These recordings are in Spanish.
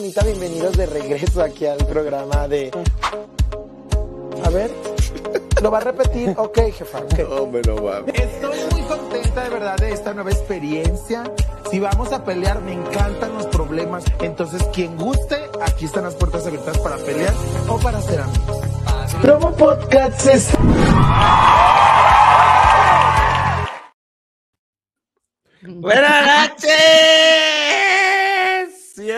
bonita, bienvenidos de regreso aquí al programa de... A ver, ¿lo va a repetir? Ok, jefa, no mames. Estoy muy contenta de verdad de esta nueva experiencia. Si vamos a pelear, me encantan los problemas. Entonces, quien guste, aquí están las puertas abiertas para pelear o para ser amigos. Promo Podcast es... Buenas noches.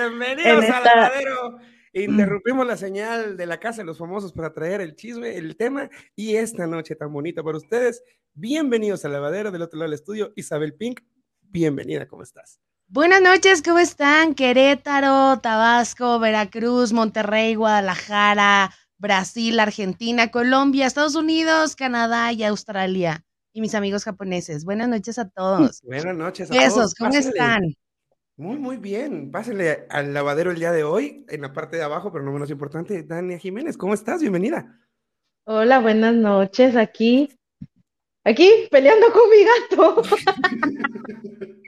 Bienvenidos En al esta- lavadero. Interrumpimos la señal de la casa de los famosos para traer el chisme, el tema y esta noche tan bonita para ustedes. Bienvenidos al lavadero del otro lado del estudio. Isabel Pink, bienvenida, ¿cómo estás? Buenas noches, ¿cómo están? Querétaro, Tabasco, Veracruz, Monterrey, Guadalajara, Brasil, Argentina, Colombia, Estados Unidos, Canadá y Australia. Y mis amigos japoneses. Buenas noches a todos. Buenas noches a Besos, todos. ¿cómo Pásenle. están? Muy, muy bien. Pásenle al lavadero el día de hoy, en la parte de abajo, pero no menos importante, Dania Jiménez, ¿cómo estás? Bienvenida. Hola, buenas noches. Aquí, aquí peleando con mi gato.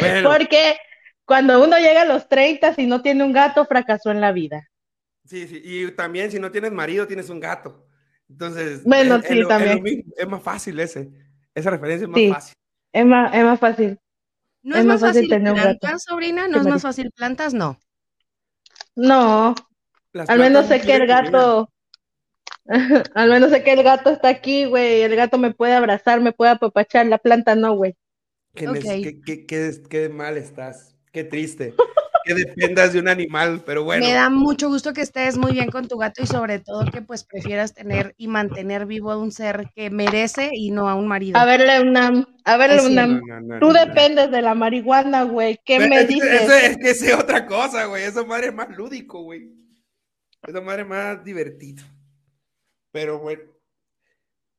Bueno, Porque cuando uno llega a los 30 y no tiene un gato, fracasó en la vida. sí, sí. Y también si no tienes marido, tienes un gato. Entonces, Bueno, es- sí, es también. es más fácil ese. Esa referencia es más Sí. fácil. Es más, es más fácil. ¿No Es es más fácil fácil tener un gato. plantas, sobrina? ¿No es más fácil plantas? No. No, Las al menos sé que el gato, al menos sé que el gato está aquí, güey. El gato me puede abrazar, me puede apapachar, la planta no, güey. Que, Ok. neces- que- que- que- que mal estás. Qué triste. que dependas de un animal, pero bueno. Me da mucho gusto que estés muy bien con tu gato y sobre todo que pues prefieras tener y mantener vivo a un ser que merece y no a un marido. A verle una, a verle Ay, sí. una. No, no, no, Tú no, no. dependes de la marihuana, güey. ¿Qué Pero me es dices? Eso, es que es otra cosa, güey. Esa madre es más lúdico, güey. Esa madre es más divertido. Pero bueno.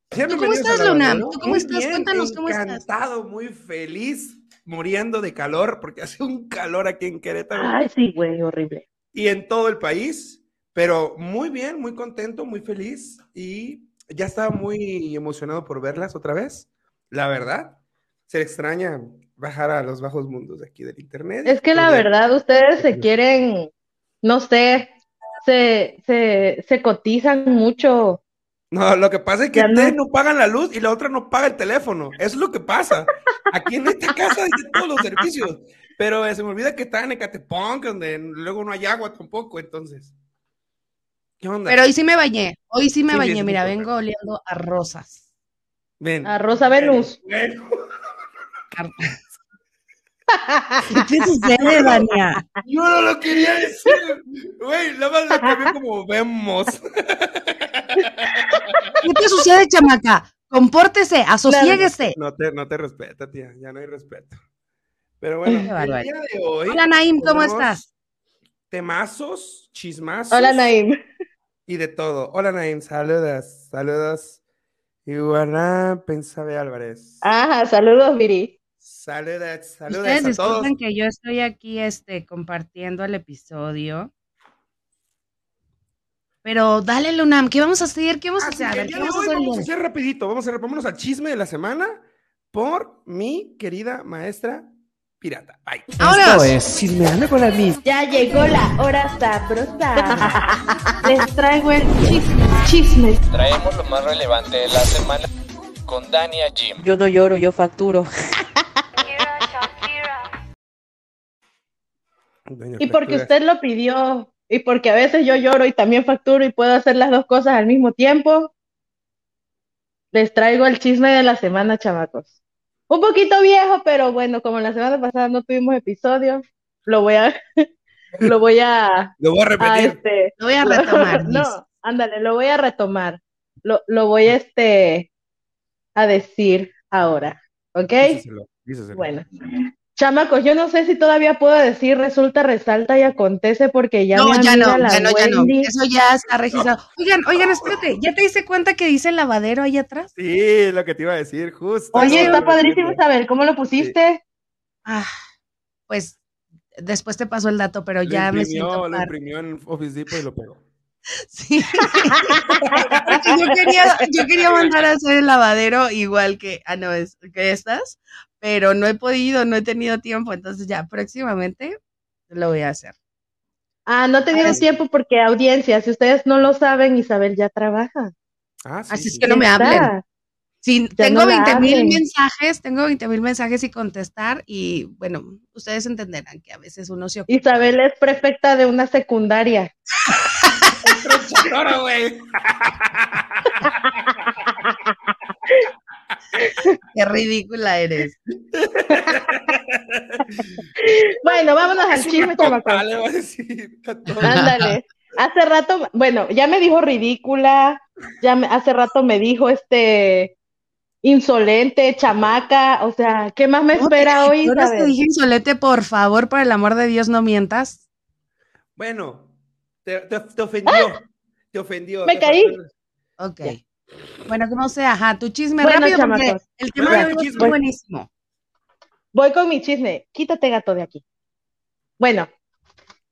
¿Tú cómo estás, Luna? ¿Tú cómo estás? bien, Cuéntanos, ¿cómo estás? Encantado, muy feliz, muriendo de calor, porque hace un calor aquí en Querétaro Ay, sí, güey, horrible. y en todo el país. Pero muy bien, muy contento, muy feliz y ya estaba muy emocionado por verlas otra vez. La verdad, se extraña bajar a los bajos mundos de aquí del internet. Es que la verdad, ustedes se quieren, no sé, se, se, se cotizan mucho. No, lo que pasa es que no. ustedes no pagan la luz y la otra no paga el teléfono. Eso es lo que pasa. Aquí en esta casa hay todos los servicios. Pero eh, se me olvida que están en Ecatepec, donde luego no hay agua tampoco, entonces. ¿Qué onda? Pero hoy sí me bañé, hoy sí me Sí, bañé, sí, mira, sí, vengo oliendo a rosas. Ven. A Rosa Venus. Bueno, ¿Qué sucede, Dania? yo no lo quería decir. Güey, nada más lo cambié como vemos. ¿Qué te sucede, chamaca? Compórtese, asosiéguese. No te, no te respeta, tía. Ya no hay respeto. Pero bueno, el día de hoy. Hola, Naim, ¿cómo estás? Temazos, chismazos. Hola, Naim. y de todo. Hola, Naim, saludos, saludos. Iguana Pensabe Álvarez. Ajá, saludos, Viri. Saludos, saludos Ustedes a todos. disculpen que yo estoy aquí este, compartiendo el episodio. Pero dale, Lunam, ¿qué vamos a hacer? ¿Qué vamos a Así hacer? A que ver, el ¿qué día de vamos a hoy hacer? vamos a hacer rapidito, vamos a hacer, vámonos al chisme de la semana por mi querida maestra pirata. Bye. ¡Vámonos! es Chismeando con la Miss. Ya llegó la hora sabrosa. Les traigo el chisme, chisme. Traemos lo más relevante de la semana con Dania Jim. Yo no lloro, yo facturo. Doña Y porque usted lo pidió, y porque a veces yo lloro y también facturo y puedo hacer las dos cosas al mismo tiempo, les traigo el chisme de la semana, chamacos. Un poquito viejo, pero bueno, como la semana pasada no tuvimos episodio, lo voy a, lo voy a, Lo voy a a, repetir. este, Lo voy a retomar. No, ándale, lo voy a retomar. Lo, lo voy a, este, a decir ahora, ¿ok? Díseselo, díseselo. Bueno, chamacos, yo no sé si todavía puedo decir resulta, resalta y acontece porque ya No, ya no, la ya no, ya no. Eso ya está registrado. Oigan, oigan, espérate, ¿ya te diste cuenta que dice lavadero ahí atrás? Sí, lo que te iba a decir, justo. Oye, está padrísimo. Isabel, ¿cómo lo pusiste? Ah, pues después te paso el dato, pero Lo ya me imprimió, siento lo par- imprimió en Office Depot y lo pegó. Sí. Yo quería, yo quería mandar a hacer el lavadero igual que, ah, no, es que estas, pero no he podido, no he tenido tiempo, entonces ya próximamente lo voy a hacer. Ah, no he tenido Así- tiempo porque audiencia, si ustedes no lo saben, Isabel ya trabaja. Ah, sí, Así es sí. que no me hablen. Sí, tengo no la 20 mil mensajes, tengo 20 mil mensajes y contestar y bueno, ustedes entenderán que a veces uno se ocupa. Isabel es prefecta de una secundaria. Qué ridícula eres. Bueno, vámonos al chisme, todos. Ándale. Hace rato, bueno, ya me dijo ridícula, ya me- hace rato me dijo este insolente, chamaca, o sea, ¿qué más me espera te- hoy, yo no te dije insolente, por favor, por el amor de Dios, no mientas. Bueno, te, te- te ofendió. Te ofendió. ¡Ah! Me te caí. faltó- Ok. Bueno, como sea, ajá, tu chisme Bueno, rápido porque chamacos. el tema Bueno, de hoy ser buenísimo. Voy con mi chisme. Quítate gato de aquí. Bueno,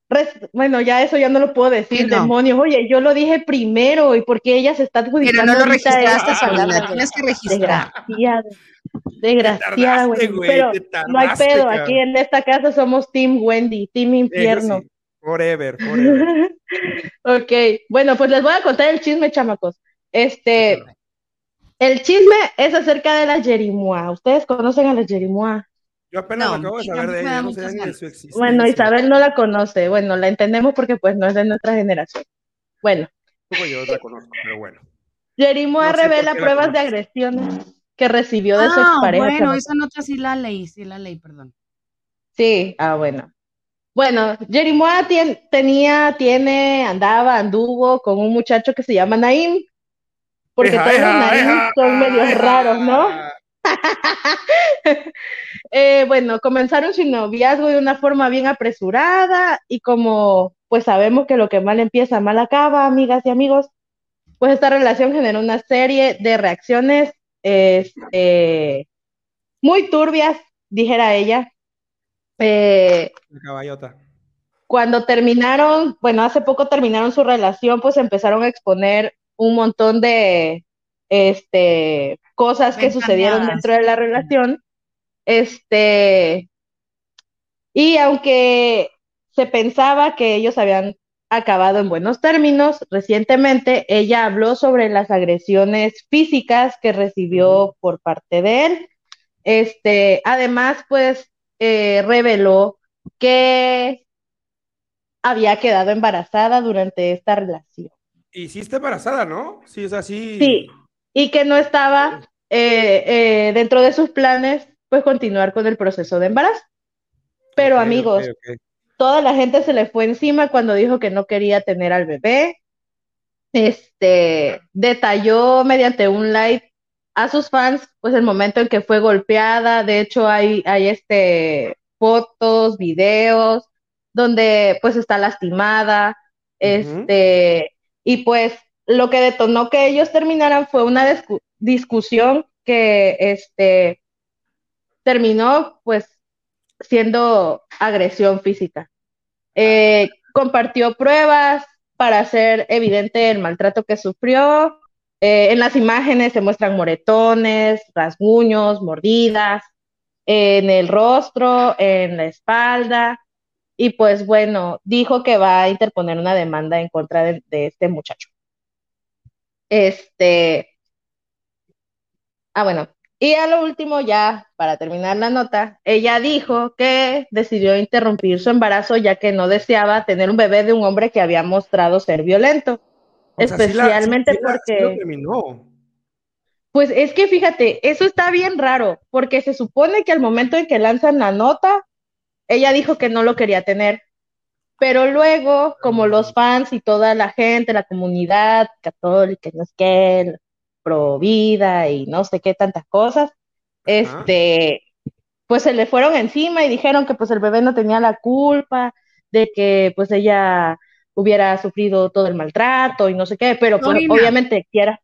res- bueno, ya eso ya no lo puedo decir, Sí, no. demonios. Oye, yo lo dije primero y porque ella se está Pero adjudicando no lo registraste, palabra. tienes que registrar. Desgraciada. Güey. Pero no hay pedo. cabrón. Aquí en esta casa somos Team Wendy, Team Infierno. Sí. Forever, forever. ok, bueno, pues les voy a contar el chisme, chamacos. Este, el chisme es acerca de las Jerimois. ¿Ustedes conocen a las Jerimois? Yo apenas No, acabo de saber de ella, no sé ni de su existencia. Bueno, Isabel no la conoce. Bueno, la entendemos porque pues no es de nuestra generación. Bueno, yo la conozco, pero bueno. Jerimois No sé por revela la pruebas de agresiones que recibió de su Ah, expareja. bueno, esa nota sí la leí, sí la leí, perdón. Sí, ah, bueno. Bueno, Jerimois tien- tenía, tiene, andaba, anduvo con un muchacho que se llama Naim. Porque Eja, todos los eja, son medios raros, ¿no? Eh, bueno, comenzaron su noviazgo de una forma bien apresurada y como pues sabemos que lo que mal empieza, mal acaba, amigas y amigos, pues esta relación generó una serie de reacciones este, muy turbias, dijera ella. Eh, La caballota. cuando terminaron, bueno, hace poco terminaron su relación, pues empezaron a exponer un montón de este, cosas que sucedieron dentro de la relación. Este, y aunque se pensaba que ellos habían acabado en buenos términos, recientemente ella habló sobre las agresiones físicas que recibió por parte de él. Este, además, pues, eh, reveló que había quedado embarazada durante esta relación. Y sí está embarazada, ¿no? Sí, es así. Sí, y que no estaba eh, eh, dentro de sus planes, pues continuar con el proceso de embarazo. Pero amigos, toda la gente se le fue encima cuando dijo que no quería tener al bebé. Este, detalló mediante un live a sus fans, pues el momento en que fue golpeada. De hecho, hay, hay este, fotos, videos, donde pues está lastimada. Este, y pues lo que detonó que ellos terminaran fue una discu- discusión que este terminó pues siendo agresión física. Eh, compartió pruebas para hacer evidente el maltrato que sufrió. Eh, en las imágenes se muestran moretones, rasguños, mordidas, en el rostro, en la espalda. Y pues bueno, dijo que va a interponer una demanda en contra de, de este muchacho. Este. Ah, bueno. Y a lo último, ya para terminar la nota, ella dijo que decidió interrumpir su embarazo ya que no deseaba tener un bebé de un hombre que había mostrado ser violento. O sea, sí la- sí- especialmente la- porque... terminó. Pues es que fíjate, eso está bien raro, porque se supone que al momento en que lanzan la nota, ella dijo que no lo quería tener. Pero luego, como los fans y toda la gente, la comunidad católica, no sé qué, pro vida y no sé qué tantas cosas, este, pues se le fueron encima y dijeron que pues el bebé no tenía la culpa de que pues ella hubiera sufrido todo el maltrato y no sé qué, pero pues obviamente quiera,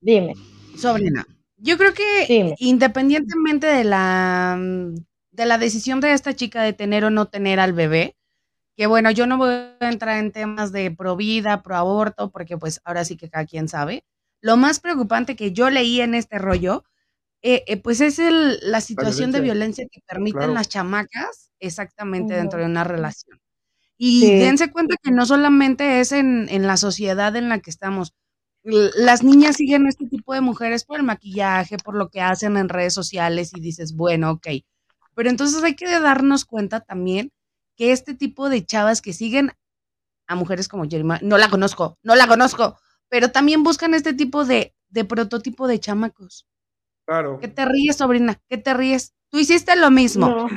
dime. Sobrina, yo creo que Dime. independientemente de la, de la decisión de esta chica de tener o no tener al bebé, que bueno, yo no voy a entrar en temas de pro vida, pro aborto, porque pues ahora sí que cada quien sabe. Lo más preocupante que yo leí en este rollo, eh, eh, pues es el, la situación de violencia. que permiten Claro. las chamacas exactamente dentro de una relación. Y Sí. dense cuenta que no solamente es en, en la sociedad en la que estamos. Las niñas siguen este tipo de mujeres por el maquillaje, por lo que hacen en redes sociales y dices, bueno, ok. Pero entonces hay que darnos cuenta también que este tipo de chavas que siguen a mujeres como Jerima, no la conozco, no la conozco, pero también buscan este tipo de, de prototipo de chamacos. Claro. ¿Qué te ríes, sobrina? ¿Qué te ríes? Tú hiciste lo mismo. No.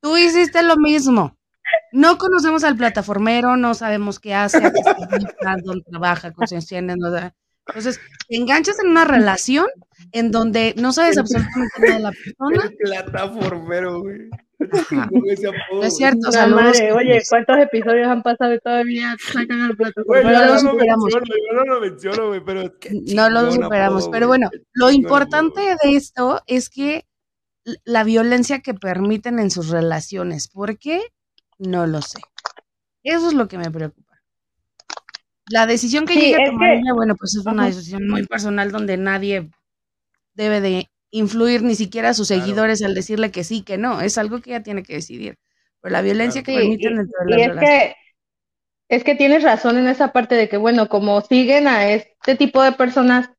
Tú hiciste lo mismo. No conocemos al plataformero, no sabemos qué hace, a qué dónde trabaja, con no Entonces, te enganchas en una relación en donde no sabes absolutamente nada de la persona. El plataformero, güey. No es cierto, saludos. madre, oye, ¿cuántos episodios han pasado y todavía sacan al plato? Güey, No yo lo no lo superamos. menciono, yo no lo menciono, güey, pero No lo superamos. apodo, Pero bueno, lo importante apodo. de esto es que la violencia que permiten en sus relaciones. ¿Por qué? No lo sé. Eso es lo que me preocupa. La decisión que Sí, llegue a tomar que- ella, bueno, pues es una decisión muy personal donde nadie debe de influir ni siquiera a sus Claro. seguidores al decirle que sí, que no. Es algo que ella tiene que decidir. Pero la violencia que Sí, permiten y, dentro de y las es relaciones. que es que tienes razón en esa parte de que, bueno, como siguen a este tipo de personas,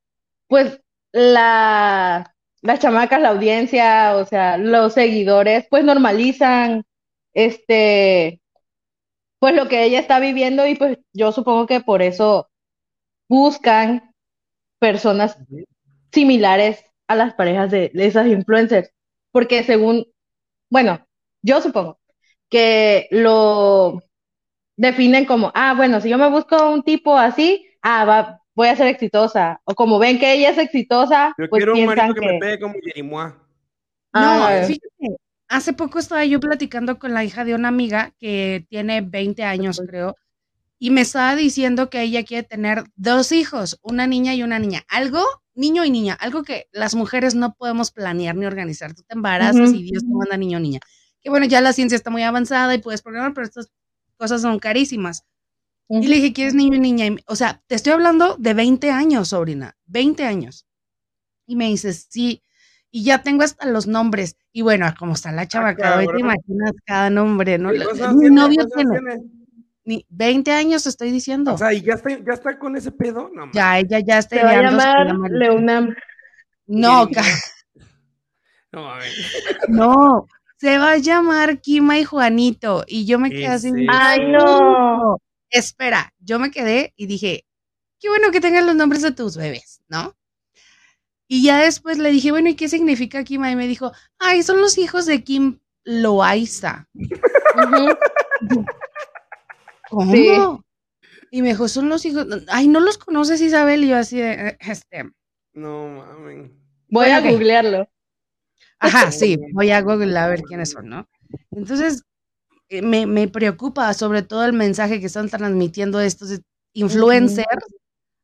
pues la, las chamacas, la audiencia, o sea, los seguidores, pues normalizan este, pues lo que ella está viviendo y pues yo supongo que por eso buscan personas similares a las parejas de, de esas influencers, porque según, bueno, yo supongo que lo definen como, ah, bueno, si yo me busco un tipo así, ah, va, voy a ser exitosa, o como ven que ella es exitosa, Yo pues quiero un piensan marido que, que, me pegue como Jerimois. No, ah, fíjate, hace poco estaba yo platicando con la hija de una amiga que tiene 20 años, creo, y me estaba diciendo que ella quiere tener dos hijos, una niña y una niña. Algo, niño y niña, algo que las mujeres no podemos planear ni organizar. Tú te embarazas y Dios te manda niño o niña. Que bueno, ya la ciencia está muy avanzada y puedes programar, pero estas cosas son carísimas. Y le dije, ¿quieres niño y niña? Y o sea, te estoy hablando de 20 años, sobrina, 20 años. Y me dices, sí, y ya tengo hasta los nombres. Y bueno, como está la chava, cada vez te imaginas cada nombre, ¿no? ¿Qué La- cosas Mi novio ¿Qué cosas tiene ni 20 años, te estoy diciendo. O sea, ¿y ya está, ya está con ese pedo? No, ya, ella ya está se va a llamar llama- Leonam. No, No, mames. no, se va a llamar Kima y Juanito. Y yo me ¿Qué quedé así. Ay, no. Espera, yo me quedé y dije, qué bueno que tengan los nombres de tus bebés, ¿no? Y ya después le dije, bueno, ¿y qué significa Kima? Y me dijo, ay, son los hijos de Kim Loaiza. ¿Cómo? Sí. Y me dijo, son los hijos. Ay, ¿no los conoces, Isabel? Y yo así de, "Eh, este. No, mames. Voy Bueno, a googlearlo. Ajá, sí, voy a Google a ver quiénes son, ¿no? Entonces, eh, me, me preocupa sobre todo el mensaje que están transmitiendo estos influencers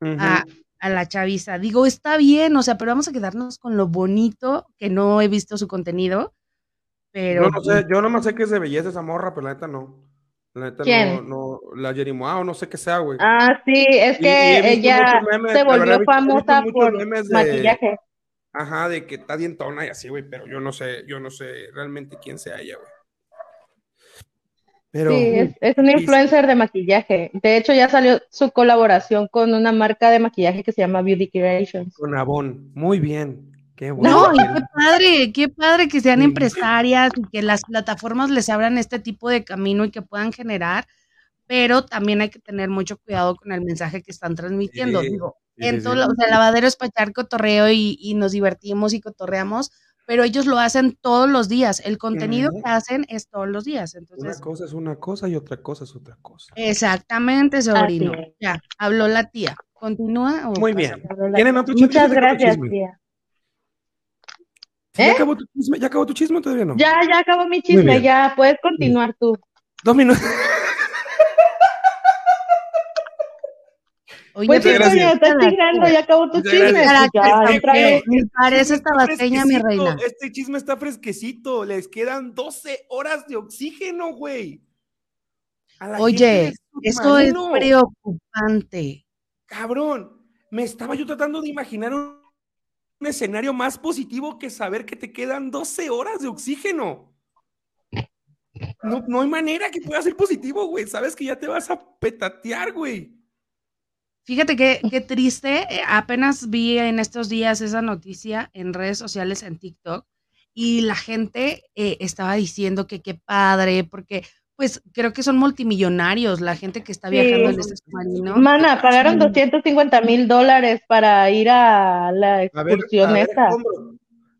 a, a la chaviza. Digo, está bien, o sea, pero vamos a quedarnos con lo bonito, que no he visto su contenido, pero No, no sé, yo nomás sé que es de belleza esa morra, pero la neta no. La neta ¿Quién? no, no, la Jerimois o no sé qué sea, güey. Ah, sí, es Y- y que ella memes, se verdad, volvió famosa por memes de- maquillaje. Ajá, de que está dientona y así, güey, pero yo no sé, yo no sé realmente quién sea ella, güey. Pero, Sí, es, es sí. influencer de maquillaje. De hecho, ya salió su colaboración con una marca de maquillaje que se llama Beauty Creations. con Avon, muy bien, qué bueno. No, y qué padre, qué padre que sean Sí. empresarias y que las plataformas les abran este tipo de camino y que puedan generar, pero también hay que tener mucho cuidado con el mensaje que están transmitiendo. Sí, Digo, sí, en sí, todo, o sea, el lavadero es para echar cotorreo y, y nos divertimos y cotorreamos, pero ellos lo hacen todos los días. El contenido que hacen es todos los días. Una Entonces, cosa es una cosa y otra cosa es otra cosa. exactamente, sobrino. Ya, habló la tía. ¿Continúa? o Muy pasa? bien. ¿Tienen otro chisme? Muchas ¿Ya acabó tu gracias, chisme? tía. ¿Ya ¿Eh? acabó tu chisme? ¿Ya acabó tu chisme todavía no? Ya, ya acabó mi chisme, ya puedes continuar tú. Dos minutos. Oye, Pues sí, estás tirando, ya acabó tu Muchas chisme. Pues ya. Me parece esta bateña, mi reina. Este chisme está fresquecito. Les quedan 12 horas de oxígeno, güey. Oye, Eso es preocupante. Cabrón, me estaba yo tratando de imaginar un, un escenario más positivo que saber que te quedan 12 horas de oxígeno. no, no hay manera que pueda ser positivo, güey. Sabes que ya te vas a petatear, güey. Fíjate que qué triste. eh, apenas vi en estos días esa noticia en redes sociales, en TikTok, y la gente eh, estaba diciendo que qué padre, porque pues creo que son multimillonarios la gente que está Sí. viajando en este submarino. Mana, pagaron Sí. 250 mil dólares para ir a la A ver, excursión a ver, esa. escombro.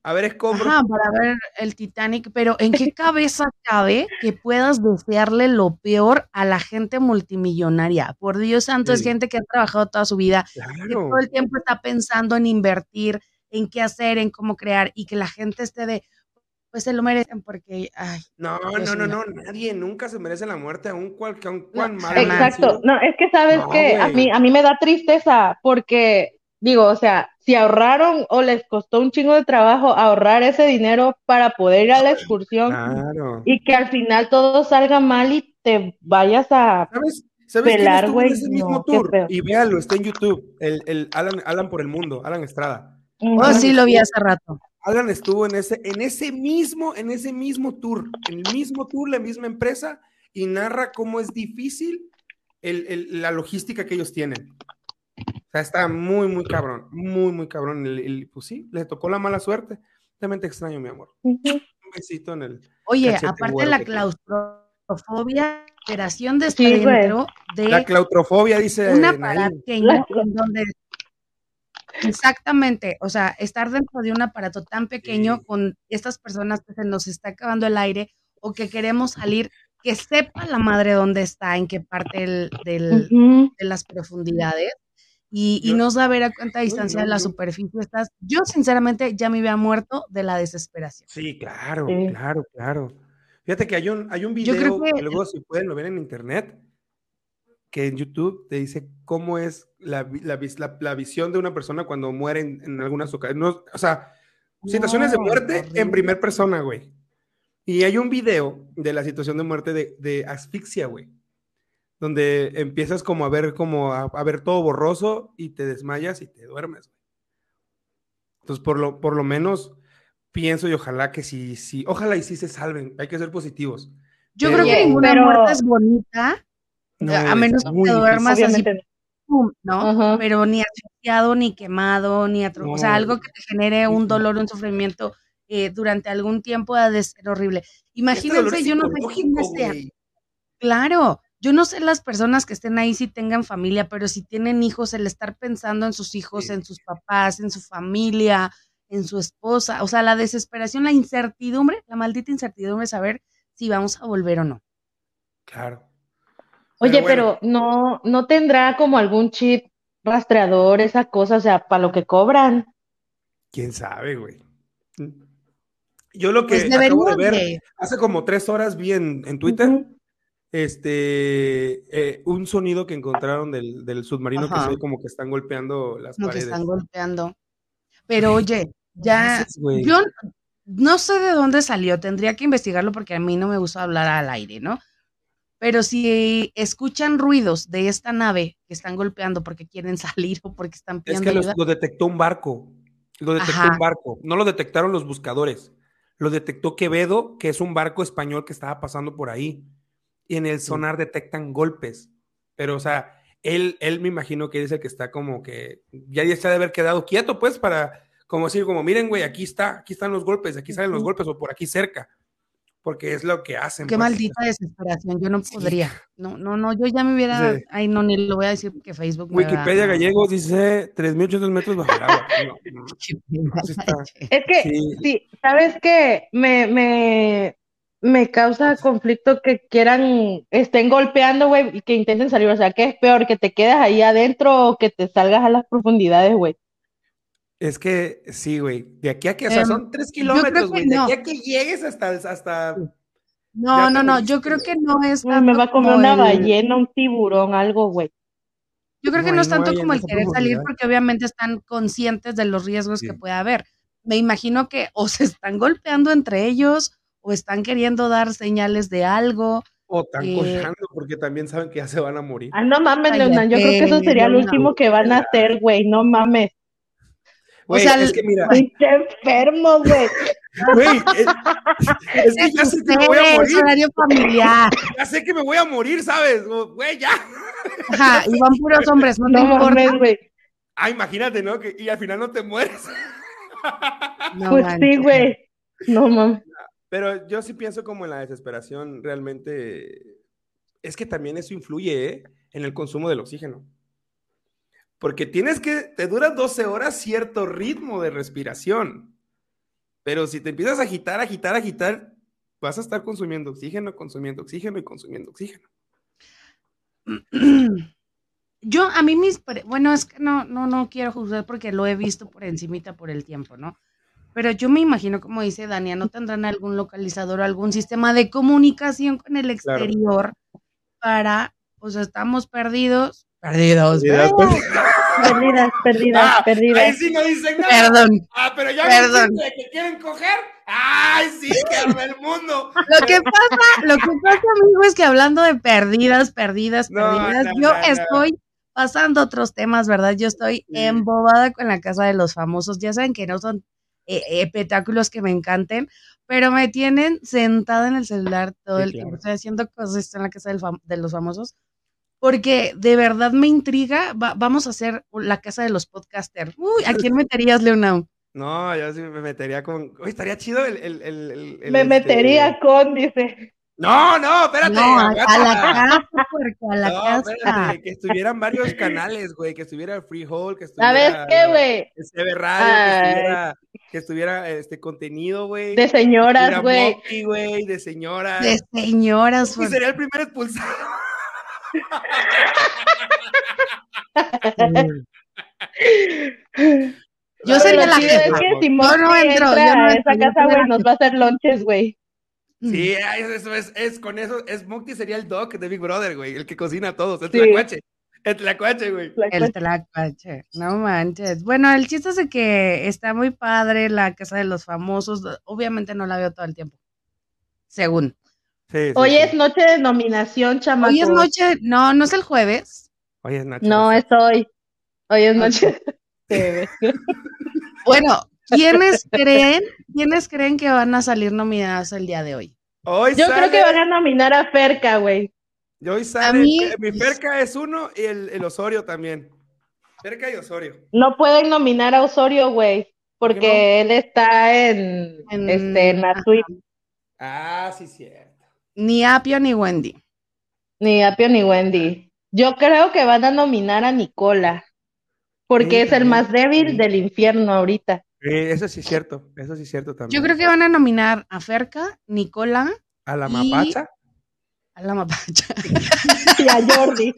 A ver, escombro. Ajá, para ver el Titanic, pero ¿en qué cabeza cabe que puedas desearle lo peor a la gente multimillonaria? Por Dios santo, es Sí. gente que ha trabajado toda su vida, que Claro. todo el tiempo está pensando en invertir, en qué hacer, en cómo crear, y que la gente esté de, pues se lo merecen porque, ay, No, no, no, no, nadie nunca se merece la muerte, aun cual, aun cuán mal Exacto. No, es que sabes No, que a mí, a mí me da tristeza porque, digo, o sea, si ahorraron o les costó un chingo de trabajo ahorrar ese dinero para poder ir a la excursión Claro. y que al final todo salga mal y te vayas a... ¿Sabes? ¿Sabes Pelar, güey, no. Y véalo, está en YouTube. El, el Alan, Alan por el mundo, Alan Estrada. oh, Alan sí lo vi estuvo- hace rato. Alan estuvo en ese, en ese mismo, en ese mismo tour, en el mismo tour, la misma empresa, y narra cómo es difícil el- el- la logística que ellos tienen. O sea, está muy, muy cabrón, muy, muy cabrón. El- el- pues sí, le tocó la mala suerte. También te extraño, mi amor. Un besito en el. Oye, aparte güero la claustrofobia, operación de Sí, dentro de La claustrofobia, dice. un Naim. aparato pequeño en donde exactamente, o sea, estar dentro de un aparato tan pequeño Sí. con estas personas que se nos está acabando el aire o que queremos salir, que sepa la madre dónde está, en qué parte del- de las profundidades y, no saber a cuánta distancia de la superficie estás. Yo sinceramente ya me había muerto de la desesperación. Sí, claro, Sí. claro, claro. Fíjate que hay un, hay un Yo creo video, que- luego si pueden lo ven en internet, que en YouTube te dice cómo es la, la vis- la- la visión de una persona cuando muere en, en algunas ocasiones. o sea, situaciones de muerte horrible. en primer persona, güey. Y hay un video de la situación de muerte de, de asfixia, güey. Donde empiezas como a ver como a, a ver todo borroso y te desmayas y te duermes, güey. Entonces, por lo, por lo menos pienso y ojalá que sí, sí, ojalá y sí se salven. Hay que ser positivos. Yo Pero- creo que ninguna Pero- muerte es bonita, No, a es menos que te duermas así pum, ¿no? Ajá. Pero ni asfixiado, ni quemado, ni atro- o sea, No. algo que te genere un dolor, un sufrimiento eh, durante algún tiempo ha de ser horrible. Este Imagínense, yo no sé sean. güey. Claro, yo no sé las personas que estén ahí si tengan familia, pero si tienen hijos, el estar pensando en sus hijos, Sí. en sus papás, en su familia, en su esposa, o sea, la desesperación, la incertidumbre, la maldita incertidumbre de saber si vamos a volver o no. Claro. Oye, bueno, pero no, no tendrá como algún chip rastreador, esa cosa, o sea, para lo que cobran. quién sabe, güey. Yo lo que Pues acabo de ver, hace como tres horas vi en, en Twitter. Este, eh, un sonido que encontraron del, del submarino que Ajá. se ve como que están golpeando las Como que paredes. están golpeando. Pero oye, ya, haces, yo no sé de dónde salió, tendría que investigarlo porque a mí no me gusta hablar al aire, ¿no? Pero si escuchan ruidos de esta nave que están golpeando porque quieren salir o porque están Es pidiendo que los- ayuda, lo detectó un barco. Lo detectó Ajá. un barco. No lo detectaron los buscadores. Lo detectó Quevedo, que es un barco español que estaba pasando por ahí. Y en el sonar detectan golpes. Pero, o sea, él, él me imagino que es el que está como que ya ya se ha de haber quedado quieto, pues, para como decir, como miren, güey, aquí está, aquí están los golpes, aquí salen los golpes o por aquí cerca. Porque es lo que hacen. qué pues. maldita desesperación, yo no Sí. podría. No, no, no, yo ya me hubiera, Sí. ay, no, ni lo voy a decir porque Facebook me va- Wikipedia gallegos dice 3.800 metros bajo el agua. No, no, sí está. Es que, Sí. sí, ¿sabes qué? Me, me, me causa conflicto que quieran, estén golpeando, güey, y que intenten salir. O sea, ¿qué es peor? ¿Que te quedes ahí adentro o que te salgas a las profundidades, güey? Es que sí, güey. De aquí a que, o sea, Em, son tres yo creo kilómetros, que güey. De no. aquí a que llegues hasta, hasta. No, no, no, yo creo que no es me va a comer como una el- ballena, un tiburón, algo, güey. Yo creo que No, es tanto como el querer salir porque obviamente están conscientes de los riesgos Sí. que puede haber. Me imagino que o se están golpeando entre ellos o están queriendo dar señales de algo. O tan Eh, cochando porque también saben que ya se van a morir. Ah, no mames, Cállate, Leonard, yo creo que eso sería lo Leonard. último que van a hacer, güey, no mames. Güey, sea, es que mira, Pinche enfermo, güey. Güey, es, es que ya sé que me voy a morir. horario familiar. Ya sé que me voy a morir, ¿sabes? Güey, ya. Ajá, y van puros hombres, no te No importa. güey. Ah, imagínate, ¿no? Que, y al final no te mueres. No Pues sí, güey. No mames. Pero yo sí pienso como en la desesperación, realmente. Es que también eso influye, ¿eh? En el consumo del oxígeno. Porque tienes que, te dura 12 horas cierto ritmo de respiración. Pero si te empiezas a agitar, agitar, agitar, vas a estar consumiendo oxígeno, consumiendo oxígeno y consumiendo oxígeno. Yo, a mí mis, bueno, es que no, no, no quiero juzgar porque lo he visto por encimita por el tiempo, ¿no? Pero yo me imagino, como dice Dania, ¿no tendrán algún localizador o algún sistema de comunicación con el Claro. exterior para, pues estamos perdidos? Perdidos. Perdidas, Perdidas, perdidas, Ah, Ahí perdidas. sí no dicen nada. Perdón. Ah, pero ya Perdón. me que quieren coger. ¡Ay, sí, que el mundo! Lo que pasa, lo que pasa, amigo, es que hablando de perdidas, perdidas, No, perdidas, no, yo no, no. estoy pasando otros temas, ¿verdad? Yo estoy Sí. embobada con la casa de los famosos. Ya saben que no son eh, espectáculos que me encanten, pero me tienen sentada en el celular todo Sí, el claro. tiempo. Estoy haciendo cosas estoy en la casa del de los famosos. Porque de verdad me intriga. Va- vamos a hacer la casa de los podcasters. Uy, ¿a quién meterías, Leonau? No, yo sí me metería con. Oye, estaría chido el. el, el, el- el, Me este- metería con, dice. No, no, espérate. No, a, a la casa, puerco, a la No, casa. espérate, que estuvieran varios canales, güey, que estuviera Freehold, que ¿Sabes estuviera qué, güey? CB Radio, que estuviera, que estuviera este contenido, güey. De señoras, que güey. estuviera güey, de señoras. De señoras. Y por- sería el primer expulsado. Yo sería la jefa. que si Monty no entro, entra yo no a entro, esa casa, güey, nos va a hacer lonches, güey. Sí, ay, eso es, es con eso, es Mocti sería el doc de Big Brother, güey, el que cocina a todos, el Sí. tlacuache, el tlacuache, güey. La El tlacuache, no manches. Bueno, el chiste es de que está muy padre la casa de los famosos. Obviamente no la veo todo el tiempo. Según. Sí, sí, Hoy sí. es noche de nominación, chamacos. Hoy es noche, no, no es el jueves. Hoy es Nacho. No, es hoy. Hoy es noche. Bueno, ¿quiénes creen, quiénes creen que van a salir nominadas el día de hoy? Hoy Yo sale, creo que van a nominar a Ferca, güey. y hoy sale, A mí- eh, mi Ferca es uno y el, el Osorio también. Ferca y Osorio. No pueden nominar a Osorio, güey, ¿Por qué porque él está en, En- este, en la suite. Ah, sí, cierto. Ni Apio ni Wendy. Ni Apio ni Wendy. Yo creo que van a nominar a Nicola, porque Sí, es el más débil Sí. del infierno ahorita. Eh, eso sí es cierto, eso sí es cierto también. Yo creo que van a nominar a Ferca, Nicola, A la y- mapacha. a la mapacha. Y a Jordi.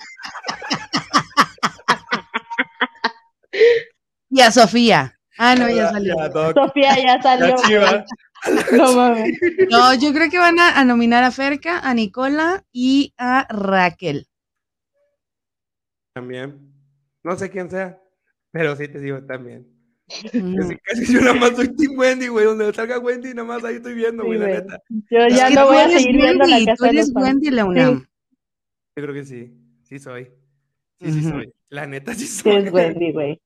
y a Sofía. Ah, no, ya salió. ya. Sofía ya salió. No mames. No, yo creo que van a, a nominar a Ferca, a Nicola y a Raquel. También. No sé quién sea, pero sí te digo también. Casi, yo nada más soy Team Wendy, güey. Donde salga Wendy, nada más ahí estoy viendo, Sí, güey, la neta. Yo Es ya que no tú voy a eres seguir viendo la Wendy, casa tú de eres famosos. Wendy Leonam. Yo creo que sí. Sí soy. Sí, sí soy. La neta sí Sí soy. eres Wendy, güey.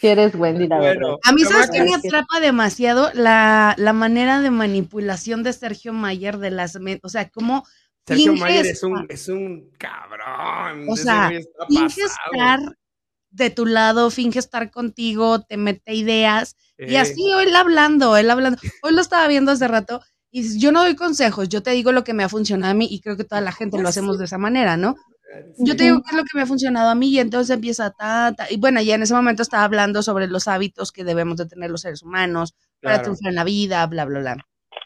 Sí eres Wendy, la verdad. Bueno, A mí, ¿sabes qué me atrapa demasiado? La, la manera de manipulación de Sergio Mayer de las... O sea, cómo Sergio Mayer es un, es un cabrón. O sea, finge estar de tu lado, finge estar contigo, te mete ideas. Y Eh, así él hablando, él hablando. Hoy lo estaba viendo hace rato y dices, yo no doy consejos, yo te digo lo que me ha funcionado a mí y creo que toda la gente lo hacemos de esa manera, ¿no? Yo te digo qué es lo que me ha funcionado a mí y entonces empieza ta, ta, y bueno, ya en ese momento estaba hablando sobre los hábitos que debemos de tener los seres humanos para Claro, triunfar en la vida, bla, bla, bla.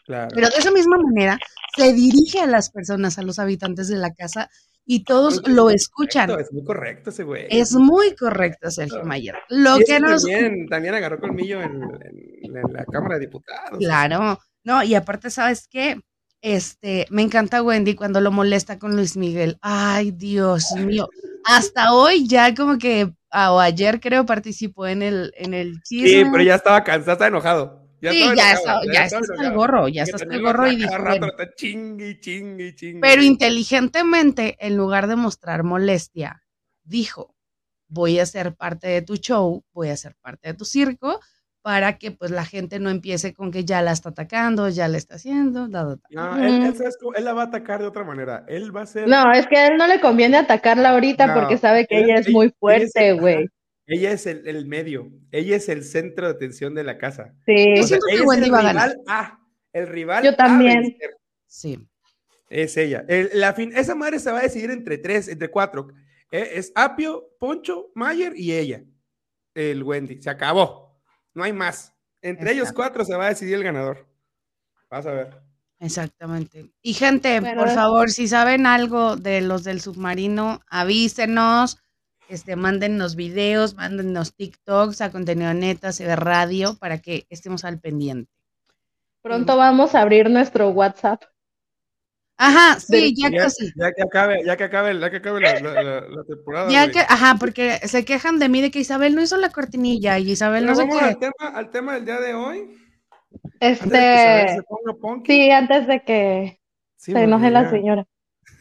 claro. Pero de esa misma manera se dirige a las personas, a los habitantes de la casa y todos lo correcto, escuchan. Es muy correcto ese güey. Es muy correcto, Sergio Mayer. Lo que nos... también, también agarró colmillo en, en- en la Cámara de Diputados. Claro, no, y aparte, ¿sabes qué? Este, me encanta Wendy cuando lo molesta con Luis Miguel. Ay, Dios mío. Hasta hoy ya como que, o ayer creo, participó en el, en el chisme. Sí, pero ya estaba cansado, estaba enojado. Ya Sí, ya está, ya está hasta el gorro, ya Que está hasta el gorro y dijo, rato bueno. está. Pero inteligentemente, en lugar de mostrar molestia, dijo, voy a ser parte de tu show, voy a ser parte de tu circo, para que pues la gente no empiece con que ya la está atacando, ya la está haciendo, da, da, da. No, él, él, ¿sabes cómo? Él la va a atacar de otra manera. Él va a ser. No, es que a él no le conviene atacarla ahorita No, porque sabe que ella- ella es muy fuerte, güey. Ella es el, el medio. Ella es el centro de atención de la casa. Sí. Yo O sea, siento que ella es Wendy el va a ganar. rival A. El rival Yo también. Sí. Es ella. El- la fin, esa madre se va a decidir entre tres, entre cuatro. Eh, es Apio, Poncho, Mayer y ella. El Wendy. Se acabó. No hay más. Entre ellos cuatro se va a decidir el ganador. Vas a ver. Exactamente. Y gente, por favor, si saben algo de los del submarino, avísenos, este, mándennos videos, mándennos TikToks a contenido neta, de radio, para que estemos al pendiente. Pronto vamos a abrir nuestro WhatsApp. Ajá, sí, ya Ya, casi. ya que acabe, ya que acabe, ya que acabe la, la- la- la temporada. Ya güey. que, ajá, porque se quejan de mí de que Isabel no hizo la cortinilla y Isabel Pero no sé vamos qué. al tema, al tema del día de hoy. Antes de que Isabel Este, se ponga punky. sí, antes de que Sí, se enoje la ya- señora.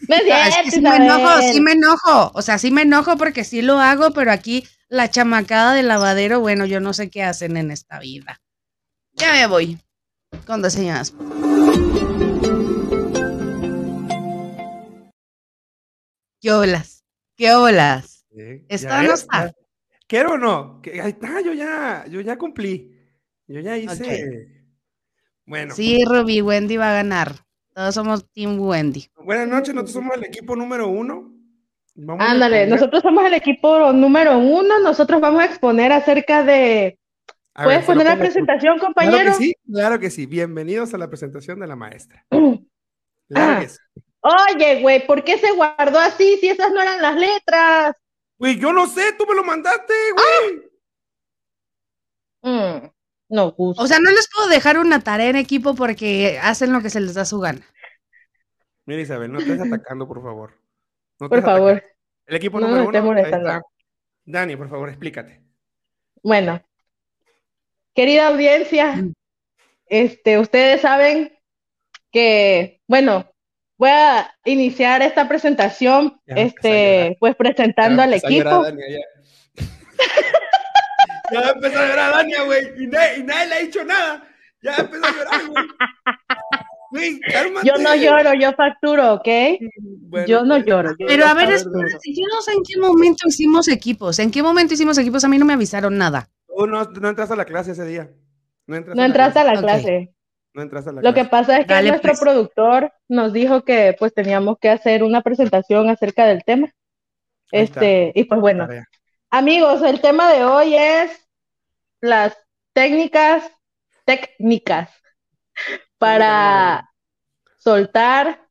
No es es que cierto, sí me enojo, sí me enojo. O sea, sí me enojo porque sí lo hago, pero aquí la chamacada del lavadero, bueno, yo no sé qué hacen en esta vida. Ya me voy. Con dos señoras. ¿Qué olas? ¿Qué olas? Sí, ¿Está no está? ¿Quiero o no? Ahí está, yo ya, yo ya cumplí. Yo ya hice. Bueno, Sí, Ruby, Wendy va a ganar. Todos somos Team Wendy. buenas noches, nosotros somos el equipo número uno. Vamos Ándale, nosotros somos el equipo número uno. Nosotros vamos a exponer acerca de. A ¿Puedes poner la presentación, Claro compañero? que sí, claro que sí. Bienvenidos a la presentación de la maestra. Claro Ah. que sí. Oye, güey, ¿por qué se guardó así si esas no eran las letras? Güey, yo no sé, tú me lo mandaste, güey. Mm, no gusto. O sea, no les puedo dejar una tarea en equipo porque hacen lo que se les da su gana. Mira, Isabel, no estés atacando, por favor. No por favor. atacando. El equipo No número uno. ahí molestando. está. Dani, por favor, explícate. Bueno, querida audiencia, este, ustedes saben que, bueno, voy a iniciar esta presentación, Ya este, pues presentando Ya al llorar equipo. Ya. Empezó a llorar Dania, güey. Y, nadie- y nadie le ha dicho nada. Ya empezó a llorar, güey. Yo no lloro, yo facturo, ¿ok? Bueno, yo no pues, lloro. yo Pero a ver, espérate, yo no sé en qué momento hicimos equipos. ¿En qué momento hicimos equipos? A mí no me avisaron nada. Tú no, no entraste a la clase ese día. No entraste, No entraste a la clase. No entraste a la Lo que clase. pasa es que Dale, nuestro pues. productor nos dijo que pues teníamos que hacer una presentación acerca del tema. Ahí está. Este, y pues bueno. Amigos, el tema de hoy es las técnicas, técnicas para soltar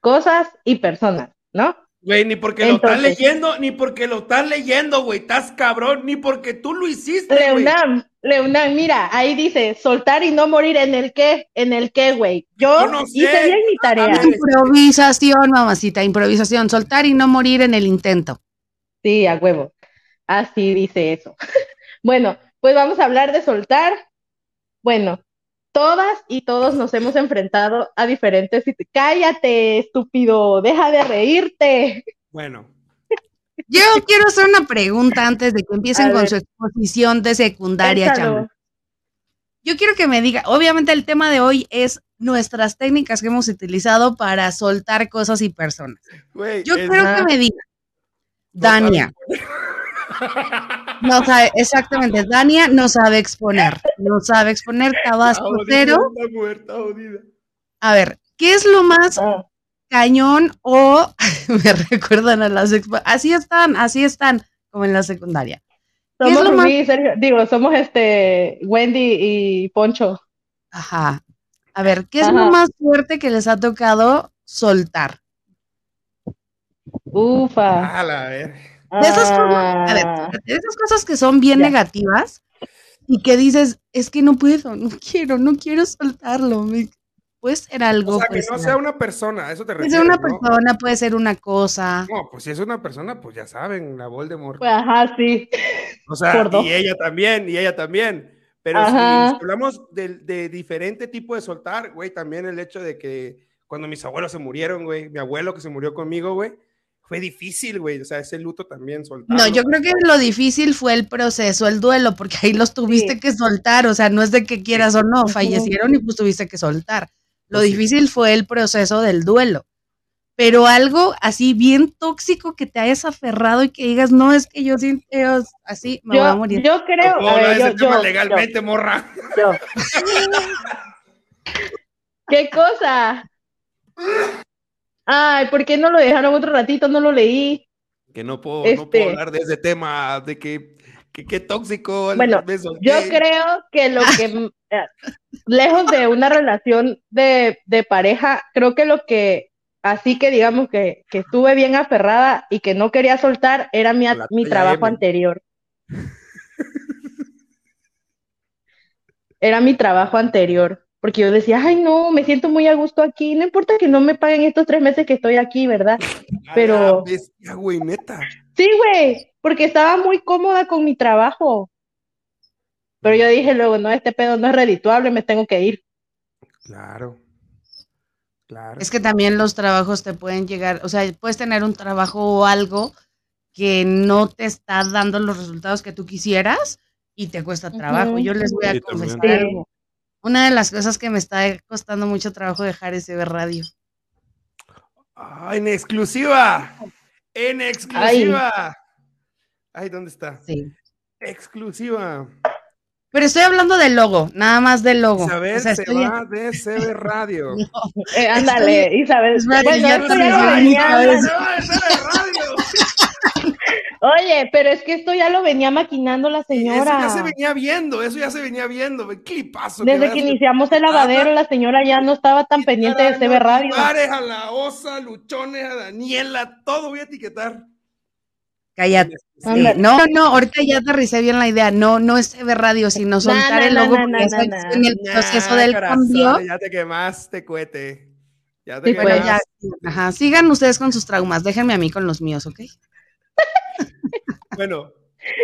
cosas y personas, ¿no? Güey, ni porque lo estás leyendo, ni porque lo estás leyendo, güey. Estás cabrón, ni porque tú lo hiciste. Leonam, Leonam, mira, ahí dice soltar y no morir en el qué, en el qué, güey. Yo Yo no sé. hice bien mi tarea. Improvisación, mamacita, improvisación. Soltar y no morir en el intento. Sí, a huevo. Así dice eso. Bueno, pues vamos a hablar de soltar. Bueno, todas y todos nos hemos enfrentado a diferentes. Cállate, estúpido, deja de reírte. Bueno, Yo quiero hacer una pregunta antes de que empiecen con su exposición de secundaria, chama. Yo quiero que me diga, obviamente el tema de hoy es nuestras técnicas que hemos utilizado para soltar cosas y personas. Yo quiero que me diga, Dania, no sabe, exactamente, Dania no sabe exponer, no sabe exponer Tabasco cero. A ver, ¿qué es lo más Ah, cañón o me recuerdan a las así están, así están como en la secundaria. ¿Qué es somos Rubí y Sergio, digo, somos este Wendy y Poncho. Ajá. A ver, ¿qué es Ajá. lo más fuerte que les ha tocado soltar? Ufa. A la ver. De esas cosas, a ver, Ah, de esas cosas que son bien Ya. negativas y que dices, es que no puedo, no quiero, no quiero soltarlo. me- Puede ser algo, O sea, que puede no ser sea una persona, eso te Puede refieres, ser una ¿no? persona, puede ser una cosa. No, pues si es una persona, pues ya saben, la Voldemort. pues, ajá, sí. O sea, y ella también, y ella también. Pero si, si hablamos de, de diferente tipo de soltar, güey, también el hecho de que cuando mis abuelos se murieron, güey, mi abuelo que se murió conmigo, güey, fue difícil, güey. O sea, ese luto también soltar. No, yo creo que lo difícil fue el proceso, el duelo, porque ahí los tuviste Sí. que soltar, o sea, no es de que quieras o no, fallecieron y pues tuviste que soltar. Lo Pues sí. difícil fue el proceso del duelo. Pero algo así bien tóxico que te hayas aferrado y que digas, no, es que yo siento así, me voy a Yo, morir. yo creo, No a ver, yo, yo, legalmente, morra. yo, yo. ¿Qué cosa? Ay, ¿por qué no lo dejaron otro ratito? No lo leí. Que no puedo, no puedo Este- hablar de ese tema, de que, que tóxico. el Bueno, beso, Yo creo que lo que, eh, lejos de una relación de, de pareja, creo que lo que, así que digamos que, que estuve bien aferrada y que no quería soltar, era mi, La mi trabajo M. anterior. Era mi trabajo anterior, porque yo decía, ay no, me siento muy a gusto aquí, no importa que no me paguen estos tres meses que estoy aquí, ¿verdad? Pero- bestia, güey, neta. Sí, güey, porque estaba muy cómoda con mi trabajo. Pero yo dije luego, no, este pedo no es redituable, me tengo que ir. Claro. Claro. Es que también los trabajos te pueden llegar, o sea, puedes tener un trabajo o algo que no te está dando los resultados que tú quisieras y te cuesta trabajo. Yo les voy a Sí, confesar algo. Una de las cosas que me está costando mucho trabajo dejar es ver radio. Ah, en exclusiva. En exclusiva. Ay, ¿dónde está? Sí. Exclusiva. Pero estoy hablando del logo, nada más del logo. Isabel O sea, se estoy- va de CB Radio. Eh, ándale, Isabel. Bueno, ya esto te ya lo venía, Oye, pero es que esto ya lo venía maquinando la Eso ya señora. se venía viendo, eso ya se venía viendo. ve, Clipazo. Desde que iniciamos el lavadero, la señora ya no estaba tan pendiente de CB Radio. Bares, a la Osa, Luchones, a Daniela, todo voy a etiquetar. Cállate. Sí. Ándale. No, no, ahorita ya aterricé bien la idea. No, no es CB Radio, sino soltar na, el logo na, porque na, ya estoy en el Nah, proceso del corazón, cambio. Ya te quemaste, cohete. Ya te Sí, pues, Bueno, quemaste. ya, ajá, sigan ustedes con sus traumas, déjenme a mí con los míos, ¿ok? Bueno,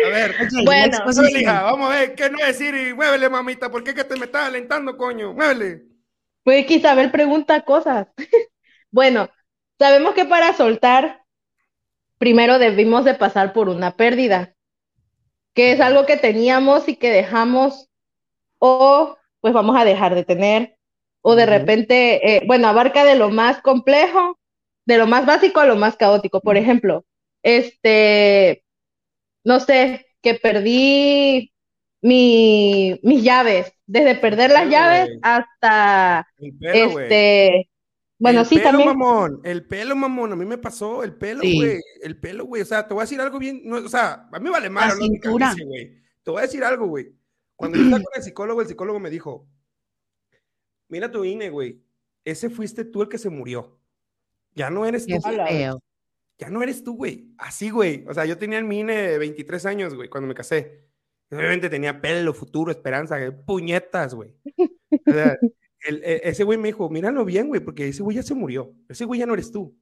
a ver. Bueno, hija, vamos a ver, ¿qué no decir? Y muévele, mamita, ¿por qué que te me estás alentando, coño? Muévele. Pues que Isabel pregunta cosas. Bueno, sabemos que para soltar, primero debimos de pasar por una pérdida, que es algo que teníamos y que dejamos o pues vamos a dejar de tener, o de repente, eh, bueno, abarca de lo más complejo, de lo más básico a lo más caótico. Por ejemplo, este, no sé, que perdí mi, mis llaves, desde perder las llaves hasta El pelo, este, bueno, el sí, pelo, también. mamón, el pelo, mamón, a mí me pasó, el pelo, Sí. güey, el pelo, güey, o sea, te voy a decir algo bien, no, o sea, a mí vale calice, güey, te voy a decir algo, güey, cuando yo estaba con el psicólogo, el psicólogo me dijo, mira tu INE, güey, ese fuiste tú el que se murió, ya no eres tú, feo. Ya no eres tú, güey, así, güey, o sea, yo tenía en mi INE de 23 años, güey, cuando me casé, obviamente tenía pelo, futuro, esperanza, güey, puñetas, güey, o sea, el- e- ese güey me dijo, míralo bien, güey, porque ese güey ya se murió. Ese güey ya no eres tú.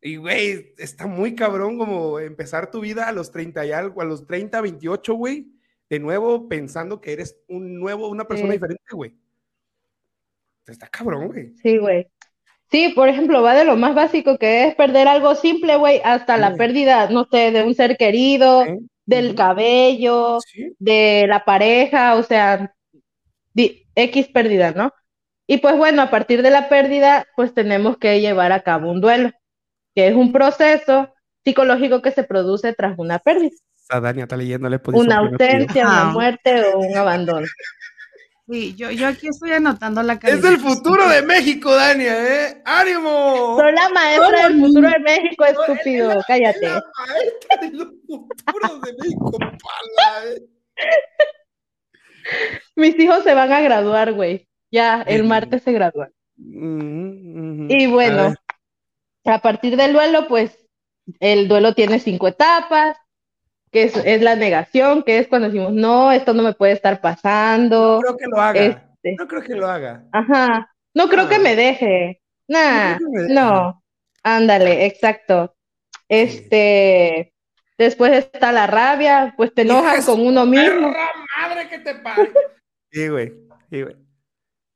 Y, güey, está muy cabrón como empezar tu vida a los 30 y algo, a los 30, 28, güey, de nuevo pensando que eres un nuevo, una persona Sí. diferente, güey. Está cabrón, güey. Sí, güey. Sí, por ejemplo, va de lo más básico que es perder algo simple, güey, hasta la Sí. pérdida, no sé, de un ser querido, del cabello, Sí, de la pareja, o sea, di- X pérdida, ¿no? Y pues bueno, a partir de la pérdida, pues tenemos que llevar a cabo un duelo, que es un proceso psicológico que se produce tras una pérdida, Dania está leyéndole una posición ausencia, una muerte o un abandono. Sí, yo, yo aquí estoy anotando la Es del calificación. futuro de México, Dania, ¿eh? ¡Ánimo! Soy la maestra del futuro de México, estúpido, Es cállate. la maestra de los futuros de México, pala, ¿eh? Mis hijos se van a graduar, güey. Ya, el martes se gradúan. Y bueno, a partir del duelo, pues el duelo tiene cinco etapas, que es, es la negación, que es cuando decimos, no, esto no me puede estar No pasando. creo que lo haga. Este, No creo que lo haga. ajá, no creo Ah. que me deje. Nah, No me deje. no, ándale, exacto. Este, después está la rabia, pues te enojas con uno mismo. ¡Perra madre que te pare! Sí, güey. Sí, güey.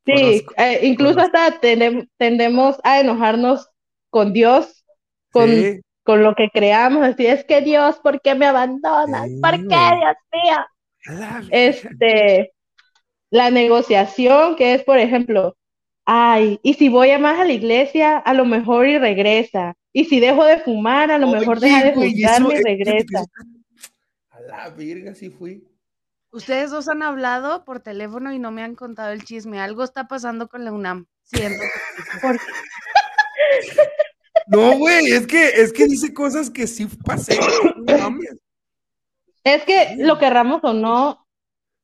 Sí, eh, incluso conozco. hasta tendem- tendemos a enojarnos con Dios, con Sí. Con lo que creamos, así es que Dios, ¿por qué me abandonas? ¿Por qué. Dios mío? Este, la negociación, que es, por ejemplo, ay, y si voy a más a la iglesia, a lo mejor y regresa. Y si dejo de fumar, a lo mejor deja de eso, y regresa. A la verga, sí fui. Ustedes dos han hablado por teléfono y no me han contado el chisme. Algo está pasando con la UNAM. Siento. Por- No, güey, es que, es que dice cosas que sí pasé. no. Es que lo querramos o no,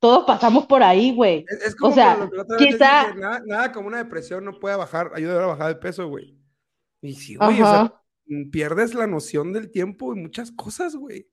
todos pasamos por ahí, güey. Es, es como O sea, que quizá- dije, nada, nada como una depresión no puede bajar, ayudar a bajar de peso, güey. Y sí, güey, o sea, pierdes la noción del tiempo y muchas cosas, güey.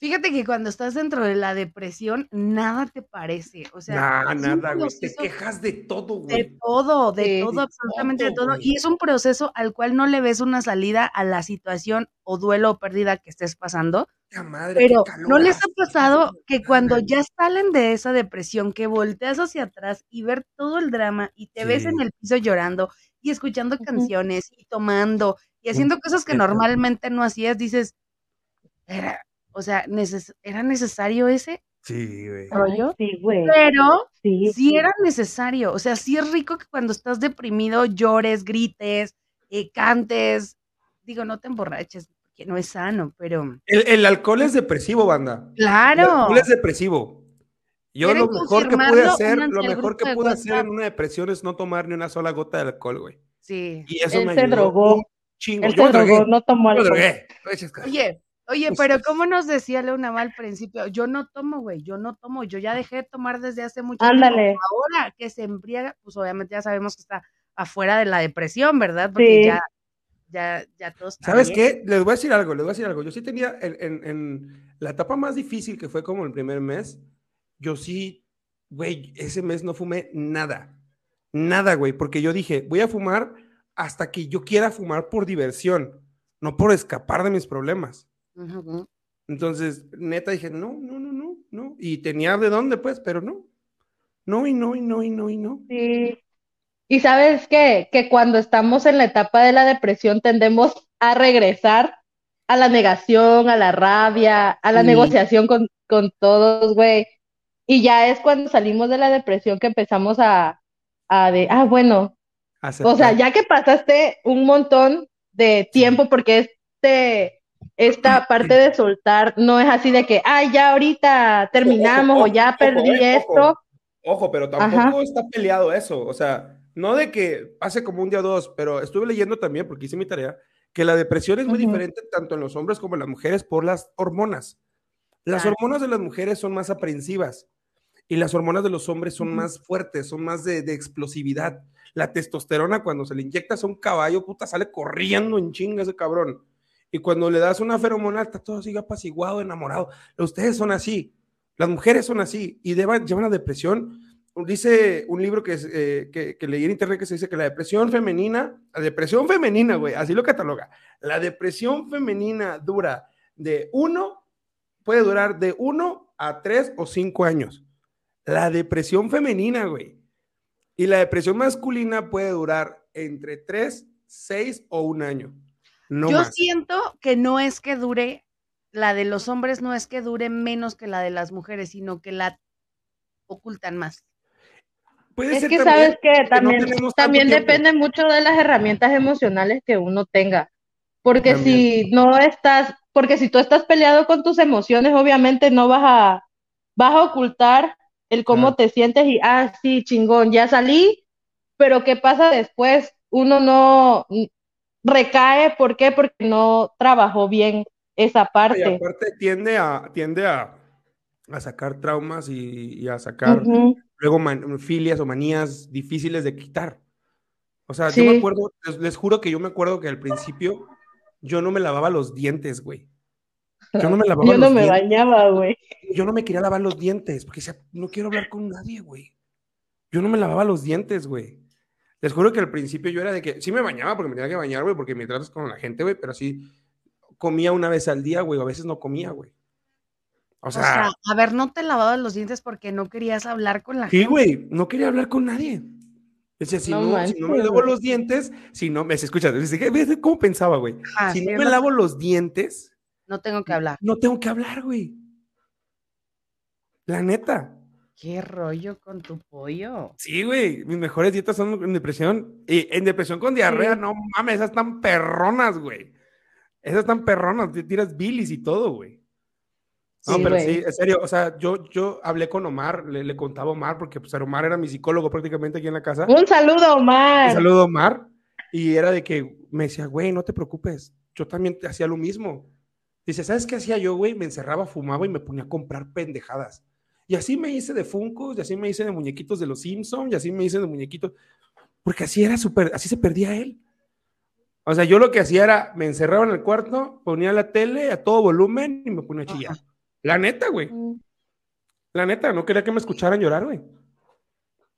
Fíjate que cuando estás dentro de la depresión, nada te parece. O sea, Nah, nada, güey. Te quejas de todo, de güey. todo, de Sí. todo, absolutamente de todo. Y es un proceso al cual no le ves una salida a la situación o duelo o pérdida que estés pasando. La madre, qué Pero calor ¿no les ha pasado de que madre. cuando ya salen de esa depresión, que volteas hacia atrás y ver todo el drama y te ves en el piso llorando y escuchando canciones y tomando y haciendo cosas que normalmente no hacías, dices, era, o sea, neces- ¿era necesario ese Sí, güey. rollo? Sí, güey. Pero Sí. sí era necesario, o sea, sí es rico que cuando estás deprimido llores, grites, eh, cantes, digo, no te emborraches, porque no es sano, pero El, el alcohol es depresivo, banda. El claro. alcohol es depresivo. Yo ¿Quieren lo mejor que pude hacer, lo mejor que de pude hacer en una depresión es no tomar ni una sola gota de alcohol, güey. Sí. Y eso Él me se ayudó drogó. un chingo. Él Yo se drogó, no tomó alcohol. Oye, oye, pero como nos decía Leona Mal al principio, yo no tomo, güey, yo no tomo, yo ya dejé de tomar desde hace mucho tiempo. Ándale. Ahora que se embriaga, pues obviamente ya sabemos que está afuera de la depresión, ¿verdad? Porque Sí. ya, ya, ya todos. ¿Sabes bien. qué? Les voy a decir algo, les voy a decir algo. Yo sí tenía, en, en- en la etapa más difícil, que fue como el primer mes, yo sí, güey, ese mes no fumé nada. Nada, güey, porque yo dije, voy a fumar hasta que yo quiera fumar por diversión, no por escapar de mis problemas. Entonces, neta, dije, no, no, no, no, no. Y tenía de dónde, pues, pero no. No, y no, y no, y no, y no. Sí. Y sabes qué? Que cuando estamos en la etapa de la depresión tendemos a regresar a la negación, a la rabia, a la Sí. negociación con, con todos, güey. Y ya es cuando salimos de la depresión que empezamos a, a de, ah, bueno, o sea, ya que pasaste un montón de tiempo, porque este, esta parte de soltar no es así de que, ay, ya ahorita terminamos ojo, o ya ojo, perdí eh, esto. ojo. Pero tampoco Ajá. está peleado eso. O sea, no de que pase como un día o dos, pero estuve leyendo también, porque hice mi tarea, que la depresión es muy diferente tanto en los hombres como en las mujeres por las hormonas. Las Claro. hormonas de las mujeres son más aprensivas y las hormonas de los hombres son más fuertes, son más de, de explosividad. La testosterona, cuando se le inyectas a un caballo, puta, sale corriendo en chinga ese cabrón. Y cuando le das una feromona, está todo así apaciguado, enamorado. Ustedes son así. Las mujeres son así y llevan la depresión. Dice un libro que, eh, que, que leí en internet que se dice que la depresión femenina, la depresión femenina, güey, así lo cataloga. La depresión femenina dura de uno, puede durar de uno a tres o cinco años. La depresión femenina, güey. Y la depresión masculina puede durar entre tres, seis o un año. No Yo más. siento que no es que dure, la de los hombres no es que dure menos que la de las mujeres, sino que la ocultan más. Puede Es ser que también sabes que que no también, también depende mucho de las herramientas emocionales que uno tenga. Porque También. si no estás, porque si tú estás peleado con tus emociones, obviamente no vas a, vas a ocultar el cómo te sientes y, ah, sí, chingón, ya salí, pero ¿qué pasa después? Uno no recae, ¿por qué? Porque no trabajó bien esa Y parte. aparte tiende a, tiende a, a sacar traumas y, y a sacar luego man- filias o manías difíciles de quitar. O sea, yo me acuerdo, les, les juro que yo me acuerdo que al principio yo no me lavaba los dientes, güey. Yo no me lavaba Yo no los me dientes. bañaba, güey. Yo no me quería lavar los dientes porque decía, no quiero hablar con nadie, güey. Yo no me lavaba los dientes, güey. Les juro que al principio yo era de que sí me bañaba porque me tenía que bañar, güey, porque me tratas con la gente, güey, pero sí comía una vez al día, güey, o a veces no comía, güey. O O sea, sea, a ver, no te lavabas los dientes porque no querías hablar con la sí, gente. güey, no quería hablar con nadie. Dice, si No no, si no me lavo los dientes, si no, me escucha, dice, ¿qué- ves ¿cómo pensaba, güey? Ah, si sí, no me lavo los dientes, No tengo que hablar. no tengo que hablar, güey. La neta. ¿Qué rollo con tu pollo? Sí, güey, mis mejores dietas son en depresión. Y en depresión con diarrea, Sí. no mames, esas están perronas, güey. Esas están perronas, te tiras bilis y todo, güey. No, Sí, pero güey. sí, en serio, o sea, yo, yo hablé con Omar, le, le contaba a Omar, porque pues Omar era mi psicólogo prácticamente aquí en la casa. Un saludo, Un Omar. saludo, Omar. Y era de que me decía, güey, no te preocupes, yo también hacía lo mismo. Dice, ¿sabes qué hacía yo, güey? Me encerraba, fumaba y me ponía a comprar pendejadas. Y así me hice de Funkos, y así me hice de muñequitos de los Simpsons, y así me hice de muñequitos. Porque así era súper, así se perdía él. O sea, yo lo que hacía era, me encerraba en el cuarto, ponía la tele a todo volumen y me ponía a chillar. La neta, güey. La neta, no quería que me escucharan llorar, güey.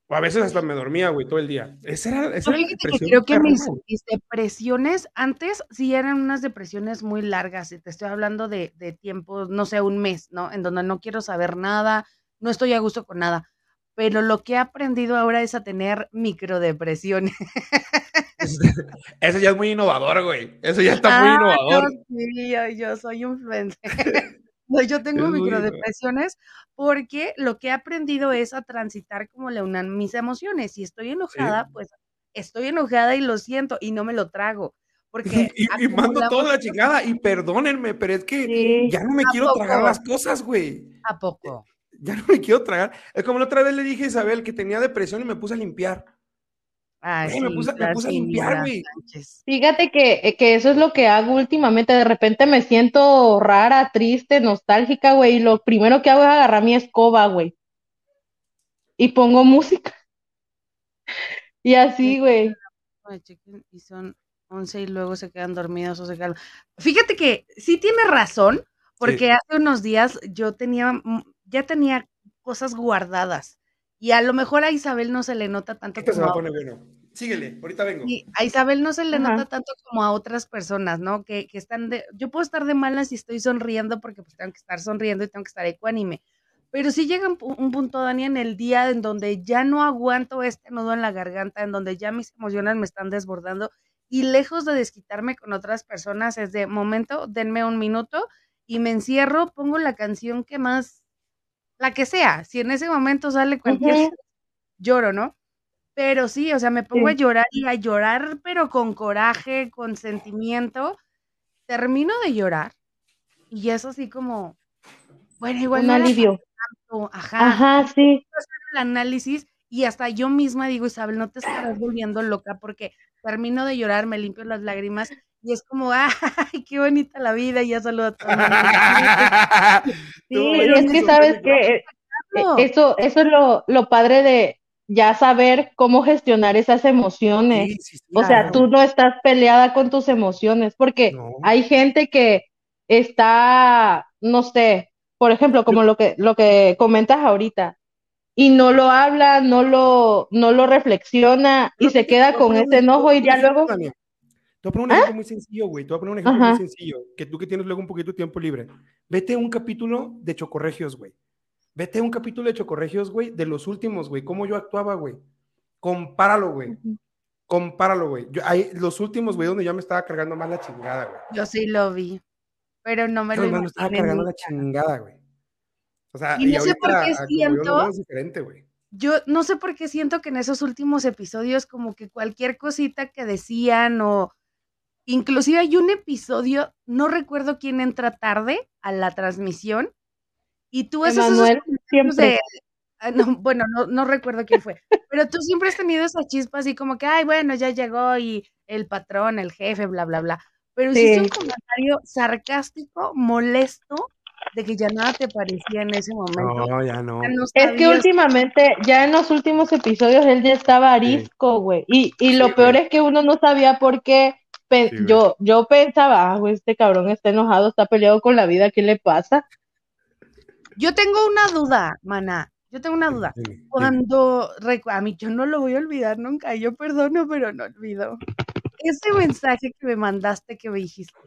O a veces hasta me dormía, güey, todo el día. Esa era, esa era que creo que mis, depresiones antes sí eran unas depresiones muy largas. Y te estoy hablando de, de tiempos, no sé, un mes, ¿no? En donde no quiero saber nada, no estoy a gusto con nada. Pero lo que he aprendido ahora es a tener microdepresiones. Eso ya es muy innovador, güey. Eso ya está muy Ah, innovador. no, sí, yo, yo soy influencer. No, yo tengo Es microdepresiones porque lo que he aprendido es a transitar como le unan mis emociones. Si estoy enojada, pues estoy enojada y lo siento y no me lo trago. Porque Y, y mando toda la chingada. Y perdónenme, pero es que Sí. ya no me ¿A quiero tragar las cosas, güey. ¿A poco? Ya no me quiero tragar. Es como la otra vez le dije a Isabel que tenía depresión y me puse a limpiar. Ay, Güey, me sí, puse- me puse a limpiar, güey. Fíjate que, eh, que eso es lo que hago últimamente. De repente me siento rara, triste, nostálgica, güey. Y lo primero que hago es agarrar mi escoba, güey. Y pongo música. Y así, güey. Y son 11 y luego se quedan dormidos o se quedan. Fíjate que sí tiene razón, porque hace unos días yo tenía, mm, ya tenía cosas guardadas. Y a lo mejor a Isabel no se le nota tanto Esto se como va a poner bueno. Síguele, ahorita vengo. Sí, a Isabel no se le Ajá. nota tanto como a otras personas, ¿no? Que, que están de, yo puedo estar de malas y estoy sonriendo porque pues tengo que estar sonriendo y tengo que estar ecuánime. Pero sí llega un, un punto, Dani, en el día en donde ya no aguanto este nudo en la garganta, en donde ya mis emociones me están desbordando y lejos de desquitarme con otras personas, es de momento, denme un minuto y me encierro, pongo la canción que más, la que sea, si en ese momento sale cualquier, lloro, ¿no? Pero sí, o sea, me pongo a llorar y a llorar, pero con coraje, con sentimiento. Termino de llorar y es así como, bueno, igual Un no alivio. tanto, ajá, Ajá, sí. el análisis y hasta yo misma digo, Isabel, no te estarás volviendo loca porque termino de llorar, me limpio las lágrimas y es como, ay, qué bonita la vida y ya saludo a. Sí, es que sabes que eh, Claro. eso, eso es lo, lo padre de ya saber cómo gestionar esas emociones. Sí, sí, sí, O sea, tú no estás peleada con tus emociones, porque No. hay gente que está, no sé, por ejemplo, como lo que, lo que comentas ahorita, y no lo habla, no lo, no lo reflexiona y se queda con ese enojo y ya luego. Te voy a poner un ejemplo muy sencillo, güey. Te voy a poner un ejemplo Ajá. muy sencillo. Que tú que tienes luego un poquito de tiempo libre. Vete a un capítulo de Chocorregios, güey. Vete a un capítulo de Chocorregios, güey, de los últimos, güey. Cómo yo actuaba, güey. Compáralo, güey. Compáralo, güey. Yo- ahí, los últimos, güey, donde ya me estaba cargando más la chingada, güey. Yo sí lo vi, pero no me Yo lo me estaba cargando la chingada, güey. O sea, Y y, no sé por qué yo siento- es diferente, güey. Yo no sé por qué siento que en esos últimos episodios como que cualquier cosita que decían o inclusive hay un episodio, no recuerdo quién entra tarde a la transmisión y tú haces esos Emanuel, comentarios siempre. de- ah, no, bueno, no, no recuerdo quién fue, pero tú siempre has tenido esa chispa así como que, ay, bueno, ya llegó y el patrón, el jefe, bla, bla, bla. Pero Sí. hiciste un comentario sarcástico, molesto, de que ya nada te parecía en ese momento. No, ya no. Ya no Es que últimamente, ya en los últimos episodios, él ya estaba arisco, güey. Y, y lo Sí, peor es que uno no sabía por qué. Pe- Sí, güey. yo, yo pensaba, ah, este cabrón está enojado, está peleado con la vida, ¿qué le pasa? Yo tengo una duda, mana. Yo tengo una duda. Cuando a mí yo no lo voy a olvidar nunca, yo perdono, pero no olvido. Ese mensaje que me mandaste que me dijiste,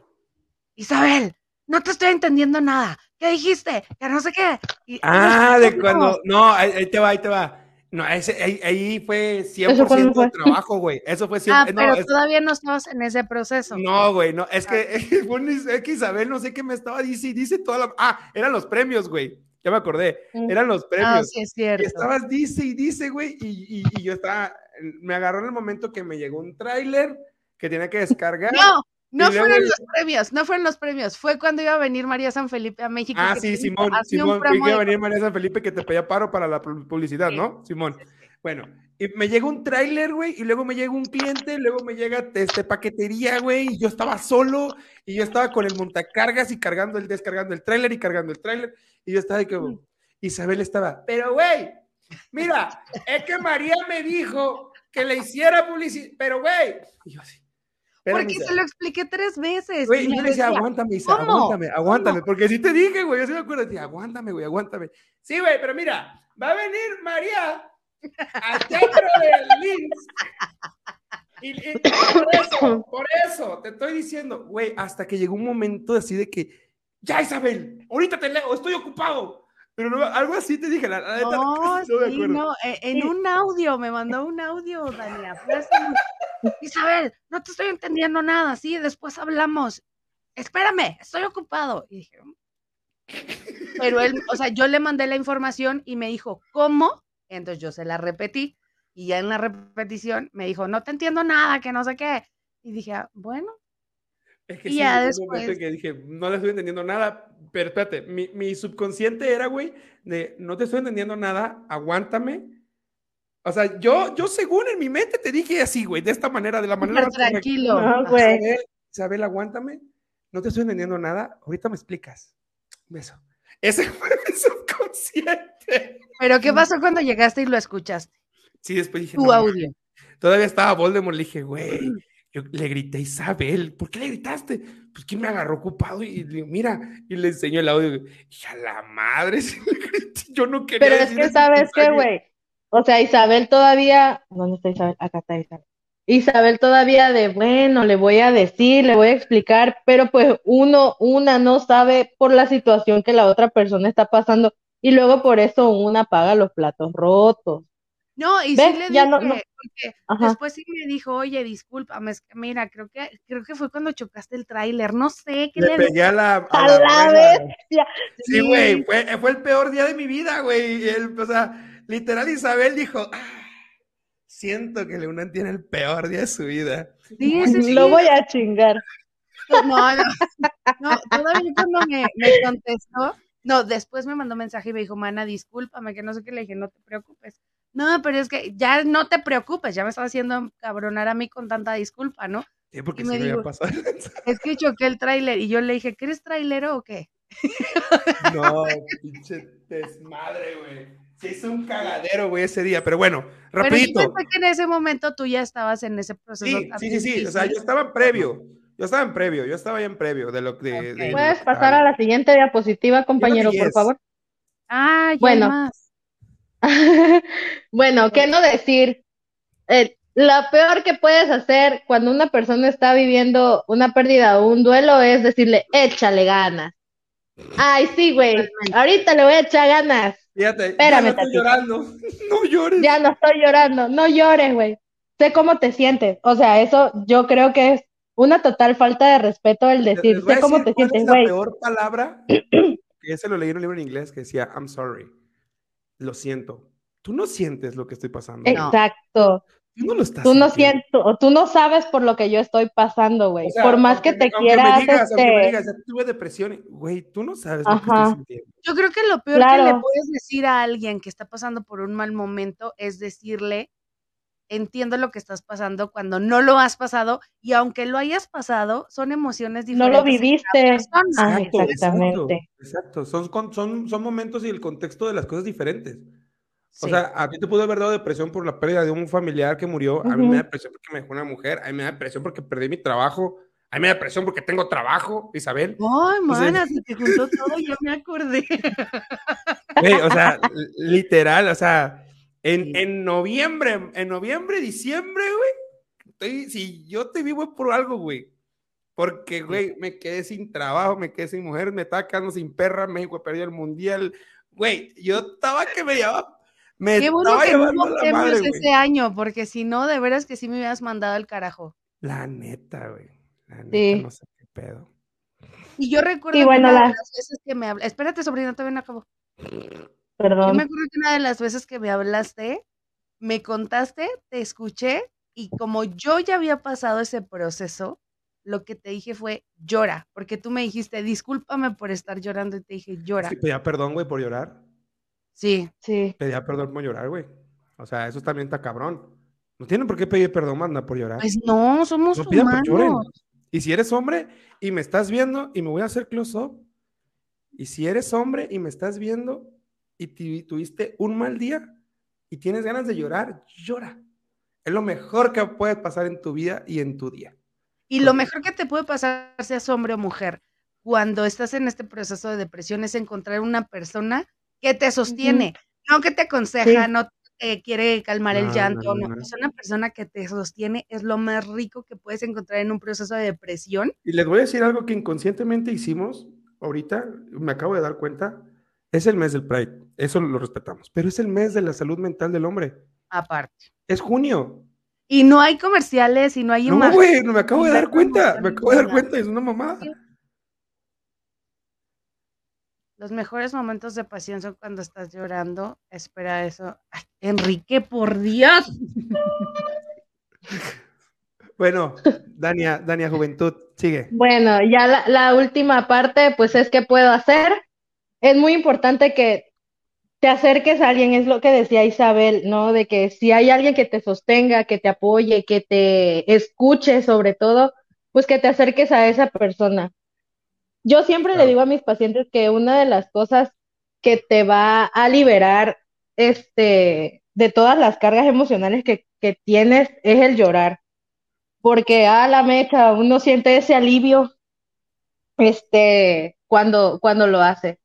Isabel, no te estoy entendiendo nada. ¿Qué dijiste? Que no sé qué. Y- Ah, de cuando. No, ahí, ahí te va, ahí te va. No, ese, ahí, ahí fue ¿Eso cuándo 100% fue? trabajo, güey. Eso fue 100%. Ah, no, pero es- todavía no estabas en ese proceso. no, güey, no. Es que, un- es que Isabel, no sé qué me estaba dice y dice toda la. Ah, eran los premios, güey. Ya me acordé. Mm. Eran los premios. Ah, sí, es Y cierto. estabas, dice y dice, güey, y, y- y yo estaba, me agarró en el momento que me llegó un tráiler que tenía que descargar. No, no luego fueron los premios, no fueron los premios. Fue cuando iba a venir María San Felipe a México. Ah, sí, Simón, "Hazme un Simón, que iba a venir María San Felipe que te pedía paro para la pu- publicidad, Sí, ¿no? Simón. Bueno, y me llega un tráiler, güey, y luego me llega un cliente, luego me llega este paquetería, güey, y yo estaba solo, y yo estaba con el montacargas y cargando el, descargando el tráiler y cargando el tráiler, y yo estaba de que, Isabel estaba, pero güey, mira, es que María me dijo que le hiciera publicidad, pero güey, y yo así, Porque se lo expliqué tres veces. Güey, yo le decía, aguántame, Isa, ¿cómo? aguántame, aguántame, ¿Cómo? porque sí te dije, güey, yo sí me acuerdo, decía, aguántame, güey, aguántame. Sí, güey, pero mira, va a venir María al teatro de Linz. Y, y por eso, por eso, te estoy diciendo, güey, hasta que llegó un momento así de que, ya Isabel, ahorita te leo, estoy ocupado. Pero no, algo así te dije, la, la neta, No, me sí, acuerdo. no, e- en Sí. un audio, me mandó un audio, así, Isabel, no te estoy entendiendo nada, sí, después hablamos. Espérame, estoy ocupado. Y dije, "Mm". pero él, o sea, yo le mandé la información y me dijo, ¿cómo? Entonces yo se la repetí y ya en la repetición me dijo, no te entiendo nada, que no sé qué. Y dije, "Ah, bueno, Es que Y sí, ya después- que dije, no le estoy entendiendo nada, pero espérate, mi, mi subconsciente era, güey, de no te estoy entendiendo nada, aguántame. O sea, yo, yo según en mi mente te dije así, güey, de esta manera, de la manera más tranquilo. No, güey. Isabel, Isabel, aguántame, no te estoy entendiendo nada, ahorita me explicas. Beso. Ese fue mi subconsciente. Pero ¿qué pasó cuando llegaste y lo escuchaste? Sí, después dije, Tu no, audio. Todavía estaba Voldemort, le dije, güey, yo le grité a Isabel, ¿por qué le gritaste? Pues que me agarró ocupado y le digo, mira, y le enseñó el audio. Y a la madre, sí le grité, yo no quería Pero es que, ¿sabes qué, güey? O sea, Isabel todavía. ¿Dónde está Isabel? Acá está Isabel. Isabel todavía de, bueno, le voy a decir, le voy a explicar, pero pues uno, una no sabe por la situación que la otra persona está pasando y luego por eso una paga los platos rotos. No, y ¿Ves? sí le Ya dije, no- no. porque Ajá. después sí me dijo, oye, discúlpame, es que mira, creo que, creo que fue cuando chocaste el tráiler, no sé qué Le le pegué a la, A la la rueda. bestia. Sí, güey, fue, fue el peor día de mi vida, güey. O sea, literal Isabel dijo, "Ah, siento que Leonan tiene el peor día de su vida. Sí, sí, sí. Lo voy a chingar. No, no, no, todavía cuando me, me contestó, no, después me mandó mensaje y me dijo, mana, discúlpame, que no sé qué, le dije, no te preocupes. No, pero es que ya no te preocupes, ya me estaba haciendo cabronar a mí con tanta disculpa, ¿no? Sí, porque Y me me había digo- pasado. Es que choqué el tráiler y yo le dije, ¿que eres trailero o qué? No, pinche desmadre, güey. Se hizo un cagadero, güey, ese día. Pero bueno, Pero yo rapidito. pensé que en ese momento tú ya estabas en ese proceso. Sí, sí, sí, sí. O sea, yo estaba en previo. Yo estaba en previo. Yo estaba ya en previo de lo de. Ok. de- ¿Puedes pasar a la siguiente diapositiva, compañero, por favor? Ah, ya Bueno. más. Bueno, ¿qué no decir? Eh, lo peor que puedes hacer cuando una persona está viviendo una pérdida o un duelo es decirle, échale ganas. Ay, sí, güey, ahorita le voy a echar ganas. Fíjate, Espérame ya no estoy llorando. No llores. Ya no estoy llorando, no llores, güey. Sé cómo te sientes. O sea, eso yo creo que es una total falta de respeto el decir, sé cómo decir te cuál sientes, es la güey. peor palabra que ese lo leí en un libro en inglés que decía I'm sorry. Lo siento. Tú no sientes lo que estoy pasando. Exacto. Tú no lo estás Tú no sintiendo. siento, o tú no sabes por lo que yo estoy pasando, güey. O sea, Por más aunque que te aunque me quieras, digas, aunque me este, digas, ya tuve depresión, güey, tú no sabes lo que Ajá. estoy sintiendo. Yo creo que lo peor que le Claro. puedes decir a alguien que está pasando por un mal momento es decirle, entiendo lo que estás pasando cuando no lo has pasado y aunque lo hayas pasado, son emociones no diferentes. lo viviste. Ah, Exacto, exactamente. Exacto, exacto. Son, son, son momentos y el contexto de las cosas diferentes. O Sí. sea, a ti te pudo haber dado depresión por la pérdida de un familiar que murió. A mí Ujú. me da depresión porque me dejó una mujer. A mí me da depresión porque perdí mi trabajo. A mí me da depresión porque tengo trabajo, Isabel. Ay, mana, se te juntó todo, ya me acordé. O sea, literal, o sea, en, Sí. en noviembre, en noviembre, diciembre, güey, estoy- si yo te vivo es por algo, güey. Porque, güey, me quedé sin trabajo, me quedé sin mujer, me estaba quedando sin perra, México perdió el mundial. Güey, yo estaba que me llevaba, Me Qué bueno que no madre, ese año, porque si no, de veras que sí me hubieras mandado al carajo. La neta, güey. La neta, Sí. no sé qué pedo. Y yo recuerdo Y que bueno, una de la- las veces que me hablaste, espérate, sobrina, todavía no acabo. Yo Perdón. me acuerdo que una de las veces que me hablaste, me contaste, te escuché, y como yo ya había pasado ese proceso, lo que te dije fue llora, porque tú me dijiste, discúlpame por estar llorando, y te dije llora. Sí, pedía perdón, güey, por llorar. Sí, Sí. Pedía perdón por llorar, güey. O sea, eso también está cabrón. No tienen por qué pedir perdón, manda, por llorar. pues no, somos No pidan por lloren. humanos. Y si eres hombre y me estás viendo y me voy a hacer close up. Y si eres hombre y me estás viendo y tuviste un mal día y tienes ganas de llorar, llora. Es lo mejor que puede pasar en tu vida y en tu día. Y lo mejor que te puede pasar, seas hombre o mujer, cuando estás en este proceso de depresión es encontrar una persona que te sostiene, no que te aconseja, Sí. no te quiere calmar el llanto, no, no, no, no. es una persona que te sostiene, es lo más rico que puedes encontrar en un proceso de depresión. Y les voy a decir algo que inconscientemente hicimos ahorita, me acabo de dar cuenta, es el mes del Pride, eso lo respetamos, pero es el mes de la salud mental del hombre. Aparte. Es junio. Y no hay comerciales y no hay No, imágenes. güey, no me acabo de dar cuenta, me acabo de dar cuenta, es una mamada. Los mejores momentos de pasión son cuando estás llorando. Espera eso. Ay, Enrique, por Dios. Bueno, Dania, Dania Juventud, sigue. Bueno, ya la, la última parte, pues es qué puedo hacer. Es muy importante que te acerques a alguien, es lo que decía Isabel, ¿no? De que si hay alguien que te sostenga, que te apoye, que te escuche sobre todo, pues que te acerques a esa persona. Yo siempre le digo a mis pacientes que una de las cosas que te va a liberar este, de todas las cargas emocionales que, que tienes es el llorar. Porque a la mecha uno siente ese alivio este, cuando, cuando lo hace.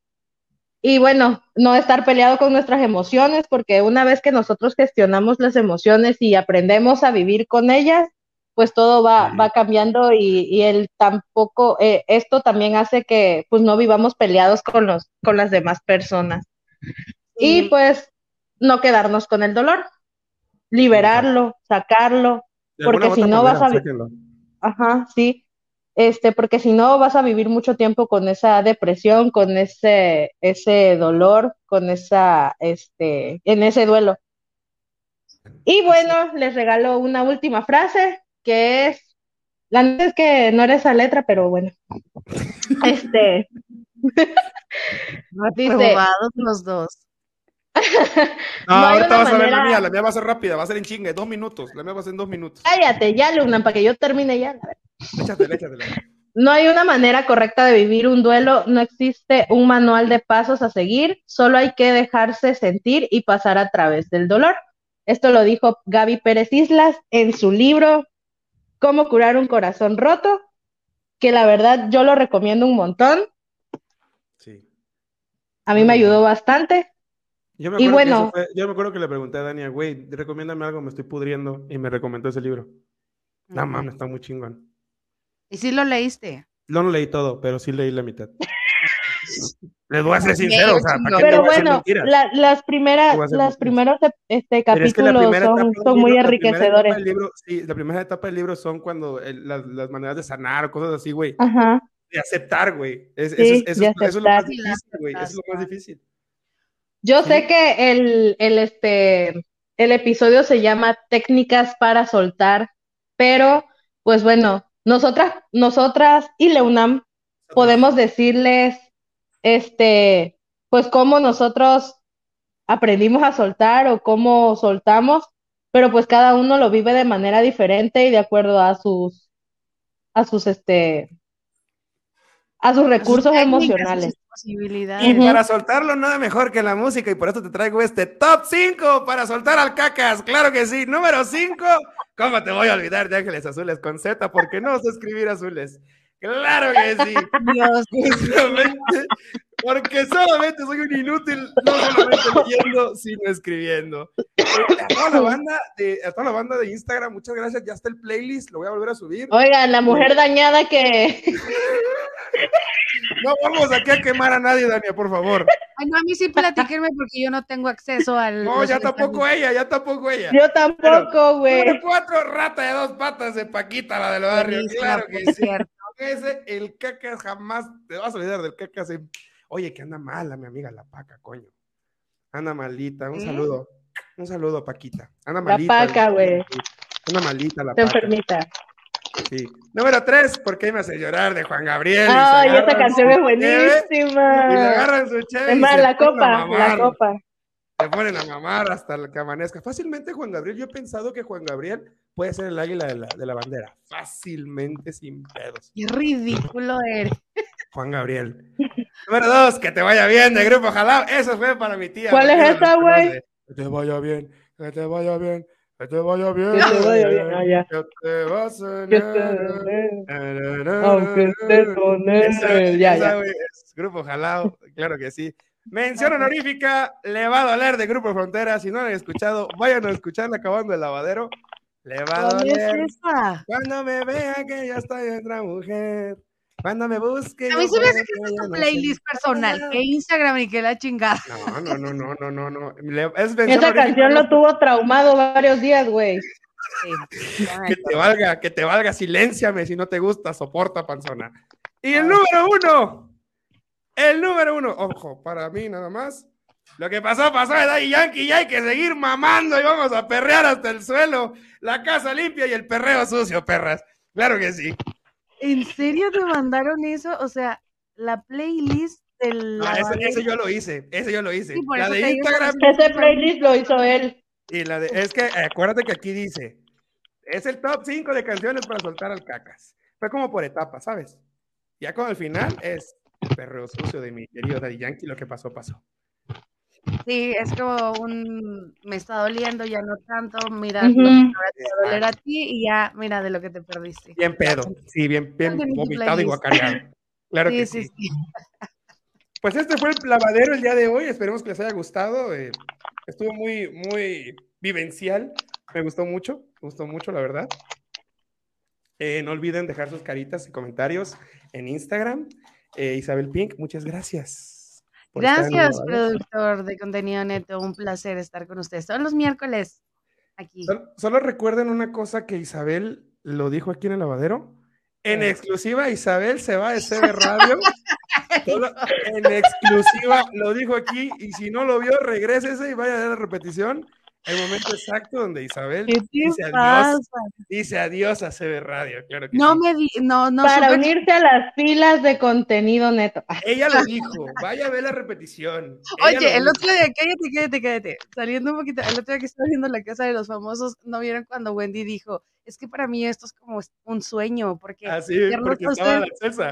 Y bueno, no estar peleado con nuestras emociones, porque una vez que nosotros gestionamos las emociones y aprendemos a vivir con ellas, pues todo va, va cambiando y, y el tampoco, eh, esto también hace que pues no vivamos peleados con los, con las demás personas. Y pues no quedarnos con el dolor, liberarlo, sacarlo, Porque si no vas a- sáquenlo. Ajá, sí. Este, porque si no vas a vivir mucho tiempo con esa depresión, con ese, ese dolor, con esa, este, en ese duelo. Y bueno, les regalo una última frase que es, la neta es que no era esa letra, pero bueno. Este, dice, los dos. No, ahorita vas a ver la mía, la mía va a ser rápida, va a ser en chingue, dos minutos, la mía va a ser en dos minutos. cállate ya, Luna, para que yo termine ya. Échatela, échatela. No hay una manera correcta de vivir un duelo, no existe un manual de pasos a seguir, solo hay que dejarse sentir y pasar a través del dolor. Esto lo dijo Gaby Pérez Islas en su libro Cómo curar un corazón roto, que la verdad yo lo recomiendo un montón, Sí. a mí me ayudó bastante. Yo me Y acuerdo, bueno. que eso fue- yo me acuerdo que le pregunté a Dania, güey, recomiéndame algo, me estoy pudriendo, y me recomendó ese libro. No mames, está muy chingón. Y sí lo leíste. No lo leí todo, pero sí leí la mitad. Les voy a ser sincero, o sea, ¿para qué Pero bueno, la- las primeras, las mentiras. primeros este, Pero es que la capítulos primera son, etapa del son muy libro- la primera etapa enriquecedores. del libro- sí, la primera etapa del libro son cuando el- las, las maneras de sanar o cosas así, güey. Ajá. De aceptar, güey. Es- Sí, eso, es- eso eso es lo más difícil, güey. Eso es lo más difícil. Yo Sí. sé que el, el, este, el episodio se llama Técnicas para soltar, pero pues bueno, nosotras, nosotras y Leunam podemos decirles, este, pues cómo nosotros aprendimos a soltar o cómo soltamos, pero pues cada uno lo vive de manera diferente y de acuerdo a sus, a sus, este, a sus recursos Sus emocionales. sus posibilidades. Y para soltarlo, nada mejor que la música, y por eso te traigo este top 5 para soltar al cacas. Claro que sí. Número 5. ¿Cómo te voy a olvidar de Ángeles Azules con Z? Porque no sé escribir azules. Claro que sí. Dios. Porque solamente soy un inútil, no solamente leyendo, sino escribiendo. Eh, A toda la banda de, a toda la banda de Instagram, muchas gracias. Ya está el playlist, lo voy a volver a subir. Oigan, la mujer dañada que. No vamos aquí a quemar a nadie, Dania, por favor. Ay, no, a mí sí platíquenme porque yo no tengo acceso al. No, ya tampoco ella, ya tampoco ella. Yo tampoco, güey. Cuatro, rata de dos patas de Paquita, la del barrio. Claro que sí. cierto. Ese, el cacas jamás te vas a olvidar del cacas. eh. Oye, que anda mala, mi amiga, la paca, coño. Anda malita. Un ¿Eh? saludo. Un saludo, Paquita. Anda La malita. paca, güey. Anda malita la Está paca. enfermita. Sí. Número tres, ¿por qué me hace llorar? De Juan Gabriel. Ay, esta canción es cheve, Y buenísima. agarran su cheve Es más, la copa, la copa. Se ponen a mamar hasta el que amanezca. Fácilmente Juan Gabriel, yo he pensado que Juan Gabriel puede ser el águila de la, de la bandera. Fácilmente, sin pedos. Qué ridículo eres. Juan Gabriel. Número dos, que te vaya bien de grupo Jalao. Eso fue para mi tía. ¿Cuál es esa, güey? Que te vaya bien, que te vaya bien, que te vaya bien. Que te vaya bien, ah, ya. Que te vas a Que te-. Aunque estés con él. Ya, ya. Grupo Jalao, claro que sí. Mención honorífica, le va a doler de Grupo Frontera. Si no lo han escuchado, vayan a escuchar acabando el lavadero. Le va a ¿Cuál es doler cuando me vea que ya estoy otra mujer. Cuando me busque. A mí se me hace que es tu playlist personal, que Instagram y que la chingada. No, no, no, no, no, no, no. Es Esa canción lo tuvo traumado varios días, güey. Sí. Que te valga, que te valga, silénciame si no te gusta, soporta, panzona. Y el número uno, el número uno, ojo, para mí nada más. Lo que pasó, pasó de Daddy Yankee y hay que seguir mamando y vamos a perrear hasta el suelo. La casa limpia y el perreo sucio, perras. Claro que sí. ¿En serio te mandaron eso? O sea, la playlist del. No, ese, ese yo lo hice, ese yo lo hice. Sí, la de Instagram Ese playlist lo hizo él. y la de, es que acuérdate que aquí dice, es el top 5 de canciones para soltar al cacas. Fue como por etapas, ¿sabes? Ya con el final es el perreo sucio de mi querido Daddy Yankee, lo que pasó, pasó. Sí, es como un. Me está doliendo, ya no tanto. Mira, te va a doler a ti y ya, mira de lo que te perdiste. Bien pedo, sí, bien, bien vomitado y guacareado. Claro Sí, que sí, sí. sí. Pues este fue el lavadero el día de hoy. Esperemos que les haya gustado. eh, estuvo muy, muy vivencial. Me gustó mucho, me gustó mucho, la verdad. Eh, no olviden dejar sus caritas y comentarios en Instagram. Eh, Isabel Pink, muchas gracias. por estar en el Gracias, productor de contenido neto. Un placer estar con ustedes todos los miércoles aquí. Solo, solo recuerden una cosa que Isabel lo dijo aquí en el lavadero. En exclusiva, Isabel se va de CB Radio. Solo en exclusiva lo dijo aquí. Y si no lo vio, regrésese y vaya a ver la repetición. El momento exacto donde Isabel ¿Qué te dice adiós, dice adiós a CB Radio. Claro que No sí. me di, no, no Para unirse a las filas de contenido neto. Ah, Ella lo dijo. Vaya a ver la repetición. Ella Oye, el dijo. otro día, cállate, cállate, cállate. Saliendo un poquito, el otro día que estaba viendo la casa de los famosos, ¿no vieron cuando Wendy dijo, es que para mí esto es como un sueño, porque Así, verlos porque estaba la ustedes- Celsa.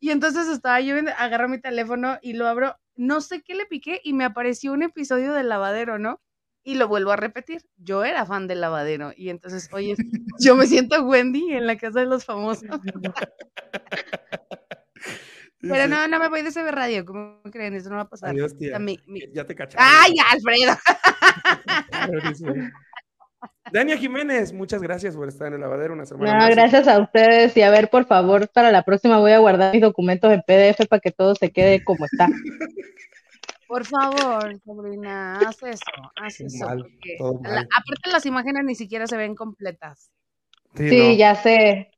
Y entonces estaba yo, agarro mi teléfono y lo abro, no sé qué le piqué y me apareció un episodio del lavadero, ¿no? Y lo vuelvo a repetir. Yo era fan del lavadero y entonces, oye, yo me siento Wendy en la casa de los famosos. Pero no, no me voy de CB Radio, ¿cómo creen? Eso no va a pasar. Adiós, O tía. sea, mi- mi- Ya te cacharon. ¡Ay, Alfredo! Dania Jiménez, muchas gracias por estar en el lavadero una semana No, más. gracias a ustedes. Y a ver, por favor, para la próxima voy a guardar mis documentos en PDF para que todo se quede como está. Por favor, sobrina, haz eso, haz eso. mal, la- aparte las imágenes ni siquiera se ven completas. Sí, Sí, no, ya sé.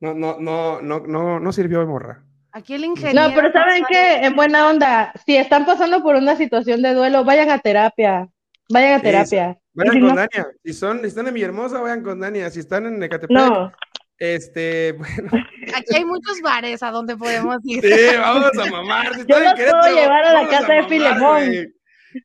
no, no, no, no, no, no sirvió de morra. Aquí el ingeniero... No, pero ¿saben sabe- qué? En buena onda, si están pasando por una situación de duelo, vayan a terapia. Vayan a terapia. Vayan si con no- Dania. Si son, si están en Villahermosa, vayan con Dania. Si están en Ecatepec, No, este, bueno, Aquí hay muchos bares a donde podemos ir. sí, vamos a mamar. Si Yo los puedo llevar a la casa de Filemón.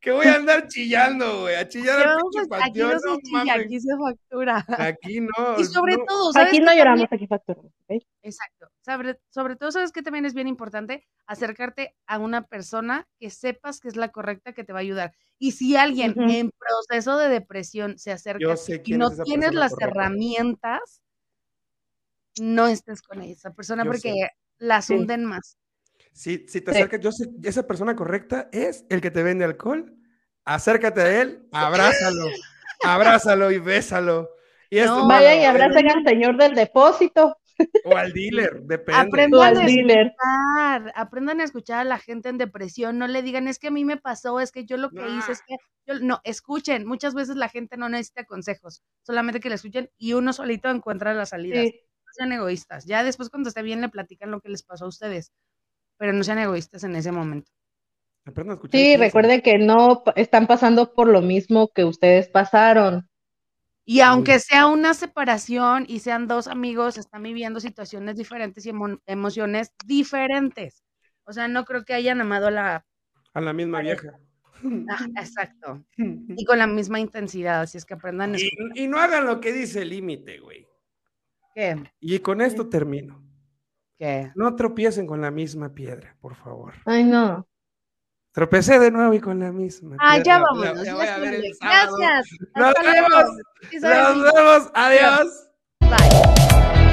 Que voy a andar chillando, güey, a chillar al pinche a- aquí no se no chilla, aquí se factura. Aquí no. Y sobre no. todo, ¿sabes aquí no lloramos, también- aquí facturamos. ¿ok? Exacto. Sobre, sobre todo, ¿sabes que también es bien importante? Acercarte a una persona que sepas que es la correcta que te va a ayudar. Y si alguien en proceso de depresión se acerca y no tienes las correcta. herramientas, no estés con esa persona Yo porque sé. las Sí. hunden más. Si, si te Sí. acercas, yo sé, esa persona correcta es el que te vende alcohol. Acércate a él, abrázalo, abrázalo y bésalo. Y esto, No, Vayan y abracen al señor del depósito O al dealer, depende. Aprendan al a dealer. escuchar, aprendan a escuchar a la gente en depresión, no le digan, es que a mí me pasó, es que yo lo que hice, es que yo, no, escuchen, muchas veces la gente no necesita consejos, solamente que le escuchen y uno solito encuentra las salidas. Sí. Sean egoístas, ya después cuando esté bien le platican lo que les pasó a ustedes, pero no sean egoístas en ese momento. Aprendan a escuchar. Sí, recuerden que no están pasando por lo mismo que ustedes pasaron. Y aunque sea una separación y sean dos amigos, están viviendo situaciones diferentes y emo- emociones diferentes. O sea, no creo que hayan amado a la... A la misma vieja. Ah, exacto. Y con la misma intensidad, así es que aprendan a Y, escuchar. y no hagan lo que dice el límite, güey. ¿Qué? Y con esto termino. ¿Qué? No tropiecen con la misma piedra, por favor. Ay, no. Tropecé de nuevo y con la misma. Ah, piedra. ya vámonos. ya. Gracias. Nos luego. vemos. Nos vemos. Adiós. Bye.